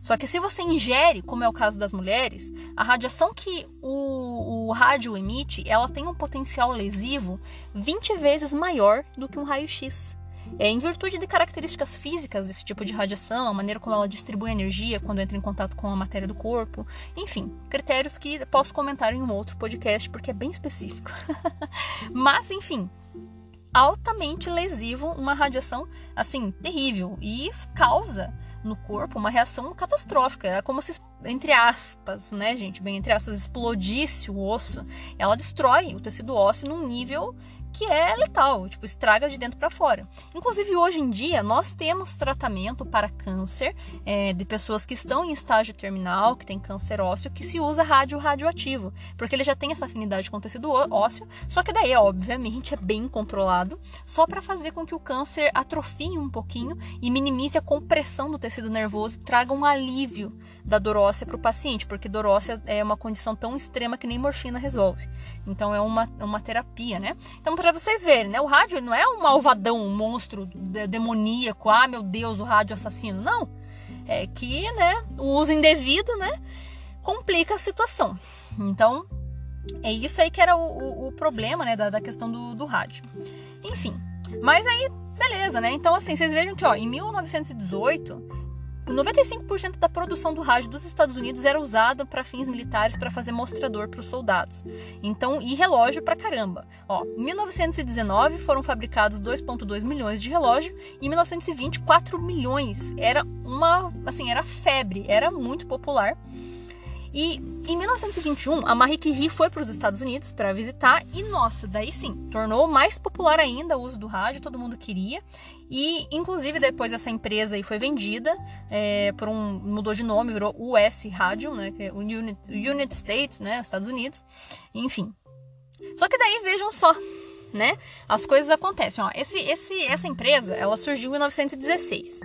S1: Só que se você ingere, como é o caso das mulheres, a radiação que o, o rádio emite, ela tem um potencial lesivo 20 vezes maior do que um raio-x. É, em virtude de características físicas desse tipo de radiação, a maneira como ela distribui energia quando entra em contato com a matéria do corpo, enfim, critérios que posso comentar em um outro podcast porque é bem específico. Mas, enfim, altamente lesivo, uma radiação assim terrível e causa no corpo uma reação catastrófica. É como se, entre aspas, né, gente, bem entre aspas, explodisse o osso. Ela destrói o tecido ósseo num nível que é letal, tipo, estraga de dentro para fora. Inclusive, hoje em dia, nós temos tratamento para câncer é, de pessoas que estão em estágio terminal, que tem câncer ósseo, que se usa rádio radioativo, porque ele já tem essa afinidade com o tecido ósseo, só que daí, obviamente, é bem controlado, só para fazer com que o câncer atrofie um pouquinho e minimize a compressão do tecido nervoso e traga um alívio da dor óssea para o paciente, porque dor óssea é uma condição tão extrema que nem morfina resolve. Então, é uma, uma terapia, né? Então, para vocês verem, né? O rádio não é um malvadão, um monstro demoníaco, ah, meu Deus, o rádio assassino. Não. É que, né, o uso indevido, né, complica a situação. Então, é isso aí que era o, o, o problema, né, da, da questão do, do rádio. Enfim, mas aí, beleza, né? Então, assim, vocês vejam que, ó, em 1918 95% da produção do rádio dos Estados Unidos era usada para fins militares para fazer mostrador para os soldados. Então, e relógio para caramba. Ó, em 1919 foram fabricados 2.2 milhões de relógios e em 1920 4 milhões. Era uma, assim, era febre, era muito popular. E em 1921, a Marie Curie foi para os Estados Unidos para visitar e, nossa, daí sim, tornou mais popular ainda o uso do rádio, todo mundo queria. E, inclusive, depois essa empresa aí foi vendida é, por um. mudou de nome, virou US Rádio, né? Que é o Unit, United States, né? Estados Unidos. Enfim. Só que daí vejam só, né? As coisas acontecem. Ó, esse, esse, essa empresa, ela surgiu em 1916.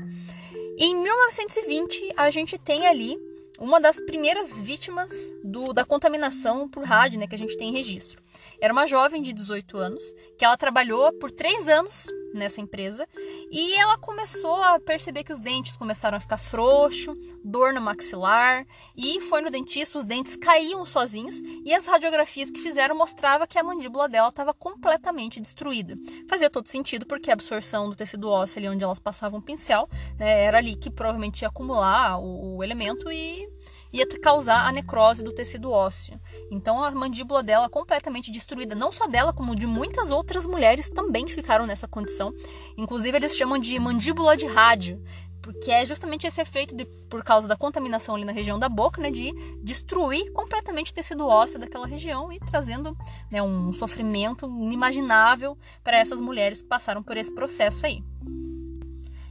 S1: Em 1920, a gente tem ali uma das primeiras vítimas do, da contaminação por rádio, né, que a gente tem em registro. Era uma jovem de 18 anos, que ela trabalhou por três anos nessa empresa e ela começou a perceber que os dentes começaram a ficar frouxo, dor no maxilar e foi no dentista, os dentes caíam sozinhos e as radiografias que fizeram mostrava que a mandíbula dela estava completamente destruída. Fazia todo sentido porque a absorção do tecido ósseo ali onde elas passavam o pincel né, era ali que provavelmente ia acumular o, o elemento e ia causar a necrose do tecido ósseo. Então a mandíbula dela completamente destruída, não só dela, como de muitas outras mulheres também ficaram nessa condição. Inclusive eles chamam de mandíbula de rádio, porque é justamente esse efeito de, por causa da contaminação ali na região da boca, né, de destruir completamente o tecido ósseo daquela região e trazendo né, um sofrimento inimaginável para essas mulheres que passaram por esse processo aí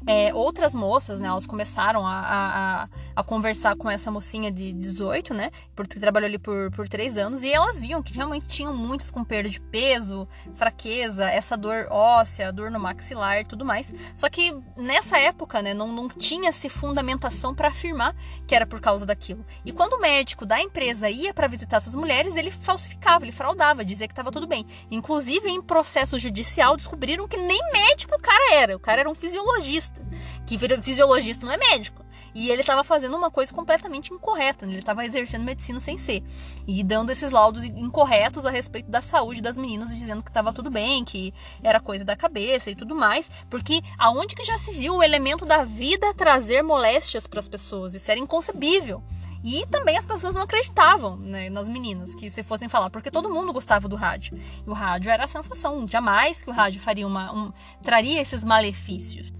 S1: é, outras moças, né, elas começaram a, a, a, conversar com essa mocinha de 18, né, porque trabalhou ali por, por três anos, e elas viam que realmente tinham muitas com perda de peso, fraqueza, essa dor óssea, dor no maxilar e tudo mais. Só que nessa época, né, não, não tinha-se fundamentação para afirmar que era por causa daquilo. E quando o médico da empresa ia para visitar essas mulheres, ele falsificava, ele fraudava, dizia que estava tudo bem. Inclusive, em processo judicial, descobriram que nem médico o cara era, o cara era um fisiologista que fisiologista não é médico. E ele estava fazendo uma coisa completamente incorreta, né? ele estava exercendo medicina sem ser. E dando esses laudos incorretos a respeito da saúde das meninas, dizendo que estava tudo bem, que era coisa da cabeça e tudo mais. Porque aonde que já se viu o elemento da vida trazer moléstias para as pessoas? Isso era inconcebível. E também as pessoas não acreditavam né, nas meninas que se fossem falar, porque todo mundo gostava do rádio. E o rádio era a sensação. Jamais que o rádio faria uma, um, traria esses malefícios.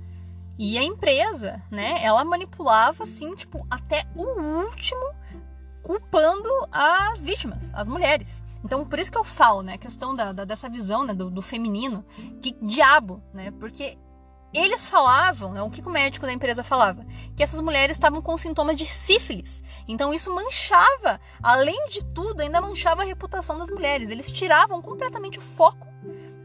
S1: E a empresa, né, ela manipulava assim, tipo, até o último culpando as vítimas, as mulheres. Então, por isso que eu falo, né, a questão da, da dessa visão, né, do, do, feminino, que diabo, né, porque eles falavam, né, o que o médico da empresa falava, que essas mulheres estavam com sintomas de sífilis. Então, isso manchava, além de tudo, ainda manchava a reputação das mulheres. Eles tiravam completamente o foco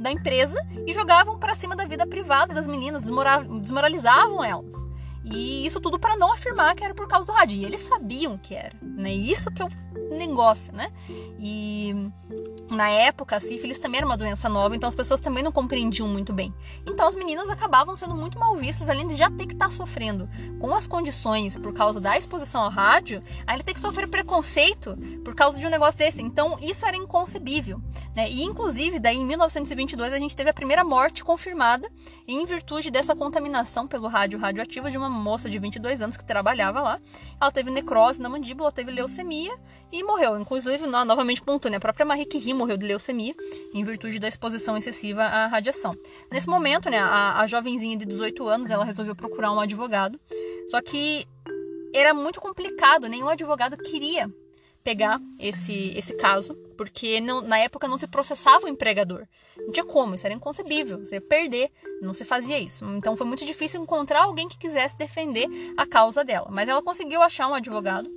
S1: da empresa e jogavam para cima da vida privada das meninas, desmoralizavam elas. E isso tudo para não afirmar que era por causa do rádio. E eles sabiam que era, né? Isso que é o negócio, né? E na época, a sífilis também era uma doença nova, então as pessoas também não compreendiam muito bem. Então as meninas acabavam sendo muito mal vistas, além de já ter que estar tá sofrendo com as condições por causa da exposição ao rádio, ainda ter que sofrer preconceito por causa de um negócio desse. Então isso era inconcebível, né? E inclusive, daí em 1922 a gente teve a primeira morte confirmada em virtude dessa contaminação pelo rádio radioativo de uma moça de 22 anos que trabalhava lá. Ela teve necrose na mandíbula, teve leucemia e morreu. Inclusive, novamente pontuando, né? a própria Marie Curie morreu de leucemia em virtude da exposição excessiva à radiação. Nesse momento, né, a, a jovenzinha de 18 anos, ela resolveu procurar um advogado. Só que era muito complicado, nenhum advogado queria pegar esse, esse caso, porque não, na época não se processava o empregador. Não tinha como, isso era inconcebível, você ia perder, não se fazia isso. Então foi muito difícil encontrar alguém que quisesse defender a causa dela. Mas ela conseguiu achar um advogado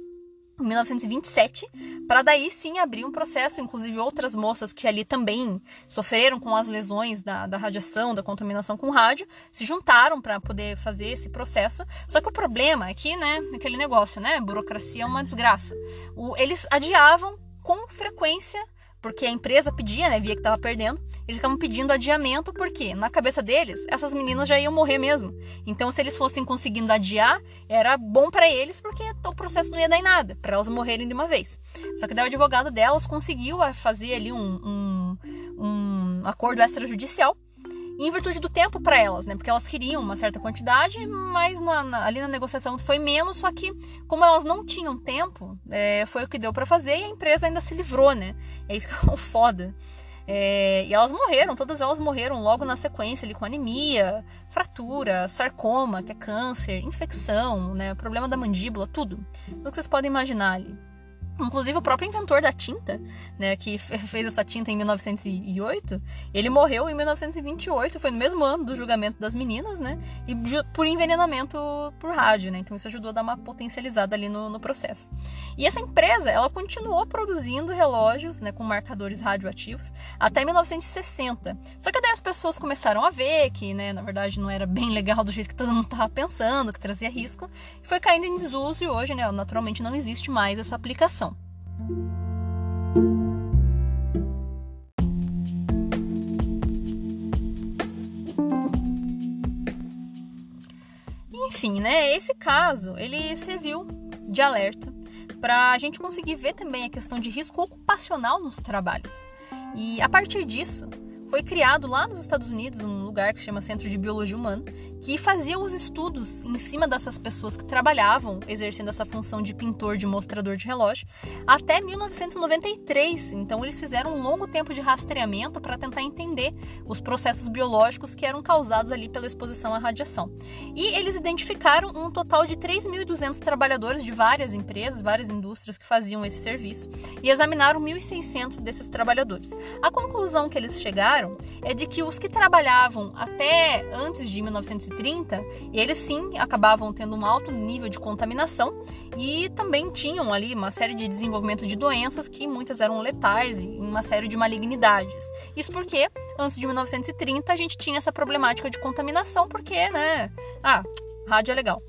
S1: em 1927, para daí sim abrir um processo, inclusive outras moças que ali também sofreram com as lesões da, da radiação, da contaminação com rádio, se juntaram para poder fazer esse processo. Só que o problema é que, né, aquele negócio, né, burocracia é uma desgraça. O, eles adiavam com frequência porque a empresa pedia, né, via que estava perdendo, eles ficavam pedindo adiamento porque na cabeça deles essas meninas já iam morrer mesmo. Então se eles fossem conseguindo adiar, era bom para eles porque o processo não ia dar em nada, para elas morrerem de uma vez. Só que daí o advogado delas conseguiu fazer ali um, um, um acordo extrajudicial em virtude do tempo para elas, né? Porque elas queriam uma certa quantidade, mas na, na, ali na negociação foi menos, só que como elas não tinham tempo, é, foi o que deu para fazer e a empresa ainda se livrou, né? É isso que é o foda. É, e elas morreram, todas elas morreram logo na sequência ali com anemia, fratura, sarcoma, que é câncer, infecção, né? Problema da mandíbula, tudo. Tudo que vocês podem imaginar ali. Inclusive o próprio inventor da tinta, né, que fez essa tinta em 1908, ele morreu em 1928, foi no mesmo ano do julgamento das meninas, né, e por envenenamento por rádio, né, então isso ajudou a dar uma potencializada ali no, no processo. E essa empresa, ela continuou produzindo relógios, né, com marcadores radioativos até 1960. Só que daí as pessoas começaram a ver que, né, na verdade não era bem legal do jeito que todo mundo estava pensando, que trazia risco, e foi caindo em desuso e hoje, né, naturalmente não existe mais essa aplicação. Enfim, né? Esse caso ele serviu de alerta para a gente conseguir ver também a questão de risco ocupacional nos trabalhos. E a partir disso, foi criado lá nos Estados Unidos um lugar que chama Centro de Biologia Humana, que fazia os estudos em cima dessas pessoas que trabalhavam exercendo essa função de pintor de mostrador de relógio até 1993. Então eles fizeram um longo tempo de rastreamento para tentar entender os processos biológicos que eram causados ali pela exposição à radiação. E eles identificaram um total de 3.200 trabalhadores de várias empresas, várias indústrias que faziam esse serviço e examinaram 1.600 desses trabalhadores. A conclusão que eles chegaram é de que os que trabalhavam até antes de 1930, eles sim acabavam tendo um alto nível de contaminação e também tinham ali uma série de desenvolvimento de doenças que muitas eram letais e uma série de malignidades. Isso porque antes de 1930 a gente tinha essa problemática de contaminação porque, né? Ah, rádio é legal.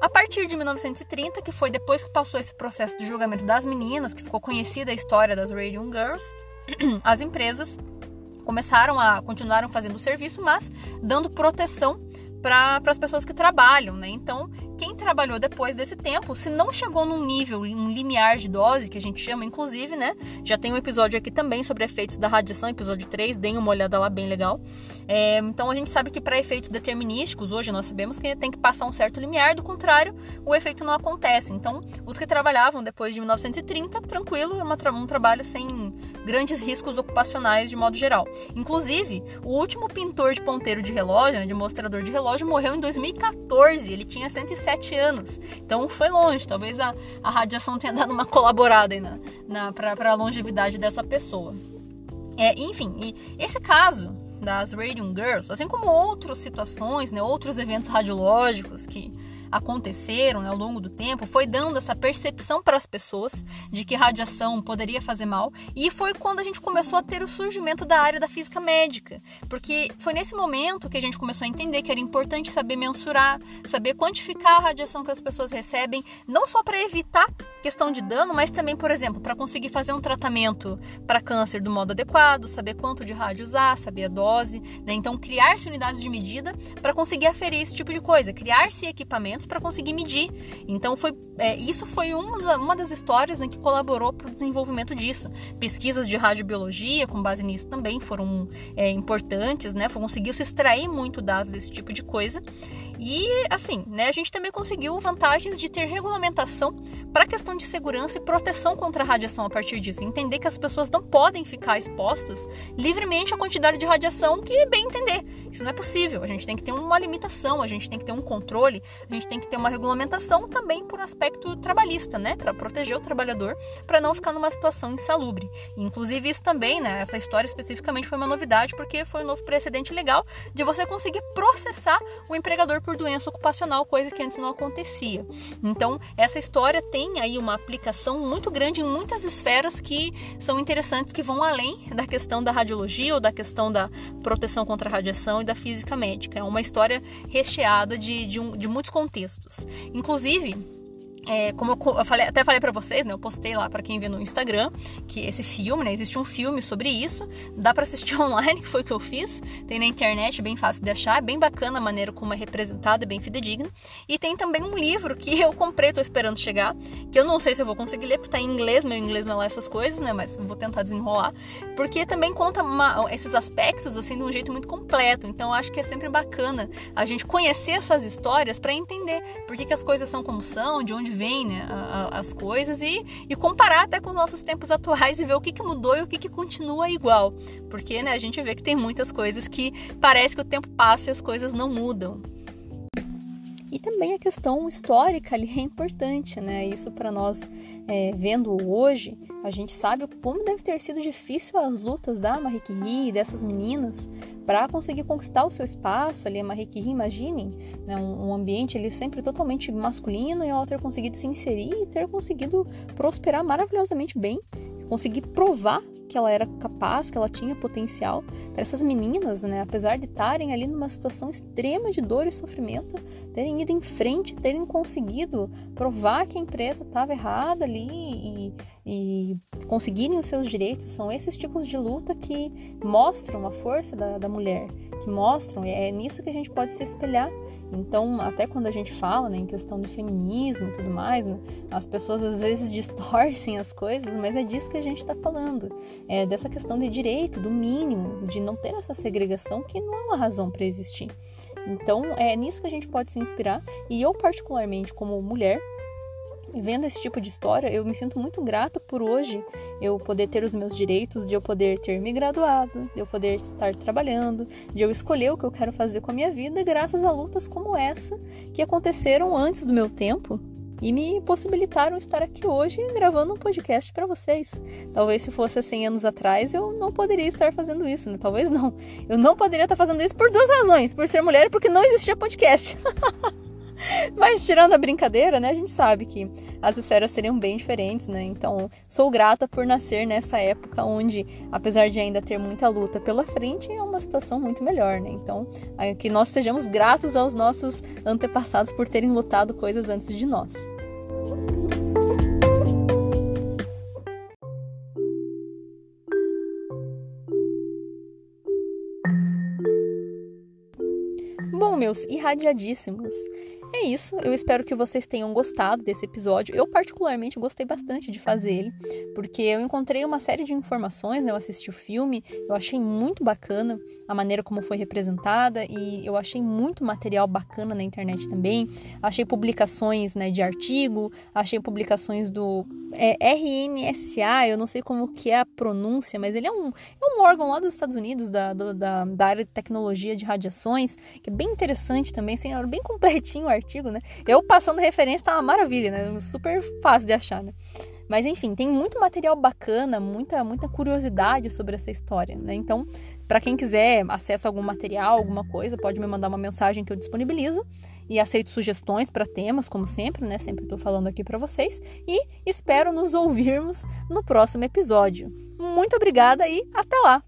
S1: A partir de 1930, que foi depois que passou esse processo de julgamento das meninas, que ficou conhecida a história das Radium Girls, as empresas começaram a continuaram fazendo o serviço, mas dando proteção para as pessoas que trabalham, né? Então, quem trabalhou depois desse tempo, se não chegou num nível, um limiar de dose, que a gente chama, inclusive, né? Já tem um episódio aqui também sobre efeitos da radiação, episódio 3, deem uma olhada lá, bem legal. É, então a gente sabe que para efeitos determinísticos, hoje nós sabemos que tem que passar um certo limiar, do contrário, o efeito não acontece. Então, os que trabalhavam depois de 1930, tranquilo, é um trabalho sem grandes riscos ocupacionais de modo geral. Inclusive, o último pintor de ponteiro de relógio, né, de mostrador de relógio, morreu em 2014. Ele tinha 150 17 anos. Então foi longe, talvez a, a radiação tenha dado uma colaborada aí na, na, para a longevidade dessa pessoa. É, enfim, esse caso das Radium Girls, assim como outras situações, né, outros eventos radiológicos que aconteceram né, ao longo do tempo foi dando essa percepção para as pessoas de que radiação poderia fazer mal e foi quando a gente começou a ter o surgimento da área da física médica, porque foi nesse momento que a gente começou a entender que era importante saber mensurar, saber quantificar a radiação que as pessoas recebem, não só para evitar questão de dano, mas também, por exemplo, para conseguir fazer um tratamento para câncer do modo adequado, saber quanto de rádio usar, saber a dose, né? então criar-se unidades de medida para conseguir aferir esse tipo de coisa, criar-se equipamentos para conseguir medir. Então foi é, isso foi uma, uma das histórias né, que colaborou para o desenvolvimento disso. Pesquisas de radiobiologia com base nisso também foram é, importantes, né? Conseguiu se extrair muito dados desse tipo de coisa. E assim, né, a gente também conseguiu vantagens de ter regulamentação para a questão de segurança e proteção contra a radiação a partir disso. Entender que as pessoas não podem ficar expostas livremente à quantidade de radiação que bem entender. Isso não é possível. A gente tem que ter uma limitação, a gente tem que ter um controle, a gente tem que ter uma regulamentação também por aspecto trabalhista, né, para proteger o trabalhador, para não ficar numa situação insalubre. Inclusive isso também, né, essa história especificamente foi uma novidade porque foi um novo precedente legal de você conseguir processar o empregador por doença ocupacional, coisa que antes não acontecia. Então, essa história tem aí uma aplicação muito grande em muitas esferas que são interessantes que vão além da questão da radiologia ou da questão da proteção contra a radiação e da física médica. É uma história recheada de, de, um, de muitos contextos. Inclusive, é, como eu, eu falei, até falei para vocês, né? Eu postei lá para quem vê no Instagram que esse filme, né? Existe um filme sobre isso. Dá para assistir online, que foi o que eu fiz. Tem na internet, bem fácil de achar. É bem bacana a maneira como é representada, é bem fidedigna. E tem também um livro que eu comprei, tô esperando chegar. Que eu não sei se eu vou conseguir ler, porque tá em inglês. Meu inglês não é lá essas coisas, né? Mas vou tentar desenrolar. Porque também conta uma, esses aspectos, assim, de um jeito muito completo. Então acho que é sempre bacana a gente conhecer essas histórias para entender por que, que as coisas são como são, de onde vem né, a, a, as coisas e, e comparar até com os nossos tempos atuais e ver o que, que mudou e o que, que continua igual. Porque né, a gente vê que tem muitas coisas que parece que o tempo passa e as coisas não mudam. E também a questão histórica ali é importante, né? Isso para nós é, vendo hoje, a gente sabe como deve ter sido difícil as lutas da Marie e dessas meninas para conseguir conquistar o seu espaço ali. A Marie Curie, imaginem, né? um, um ambiente ali sempre totalmente masculino e ela ter conseguido se inserir e ter conseguido prosperar maravilhosamente bem, conseguir provar que ela era capaz, que ela tinha potencial. Para essas meninas, né, apesar de estarem ali numa situação extrema de dor e sofrimento, terem ido em frente, terem conseguido provar que a empresa estava errada ali e, e, conseguirem os seus direitos, são esses tipos de luta que mostram a força da, da mulher, que mostram, é nisso que a gente pode se espelhar. Então, até quando a gente fala né, em questão do feminismo e tudo mais, né, as pessoas às vezes distorcem as coisas, mas é disso que a gente está falando é, dessa questão de direito, do mínimo, de não ter essa segregação que não é uma razão para existir. Então, é nisso que a gente pode se inspirar. E eu, particularmente, como mulher, vendo esse tipo de história, eu me sinto muito grata por hoje eu poder ter os meus direitos, de eu poder ter me graduado, de eu poder estar trabalhando, de eu escolher o que eu quero fazer com a minha vida, graças a lutas como essa que aconteceram antes do meu tempo, e me possibilitaram estar aqui hoje gravando um podcast para vocês. Talvez se fosse 100 anos atrás eu não poderia estar fazendo isso, né? Talvez não. Eu não poderia estar fazendo isso por duas razões: por ser mulher e porque não existia podcast. Mas tirando a brincadeira, né, a gente sabe que as esferas seriam bem diferentes, né? Então, sou grata por nascer nessa época onde, apesar de ainda ter muita luta pela frente, é uma situação muito melhor, né? Então, que nós sejamos gratos aos nossos antepassados por terem lutado coisas antes de nós. Bom, meus irradiadíssimos, é isso, eu espero que vocês tenham gostado desse episódio. Eu, particularmente, gostei bastante de fazer ele, porque eu encontrei uma série de informações, né? eu assisti o filme, eu achei muito bacana a maneira como foi representada e eu achei muito material bacana na internet também. Achei publicações né, de artigo, achei publicações do é, RNSA, eu não sei como que é a pronúncia, mas ele é um, é um órgão lá dos Estados Unidos, da, da, da área de tecnologia de radiações, que é bem interessante também, bem completinho o artigo, né? Eu passando referência tá uma maravilha, né? Super fácil de achar, né? Mas enfim, tem muito material bacana, muita, muita curiosidade sobre essa história, né? Então, para quem quiser acesso a algum material, alguma coisa, pode me mandar uma mensagem que eu disponibilizo e aceito sugestões para temas, como sempre, né? Sempre estou falando aqui para vocês e espero nos ouvirmos no próximo episódio. Muito obrigada e até lá.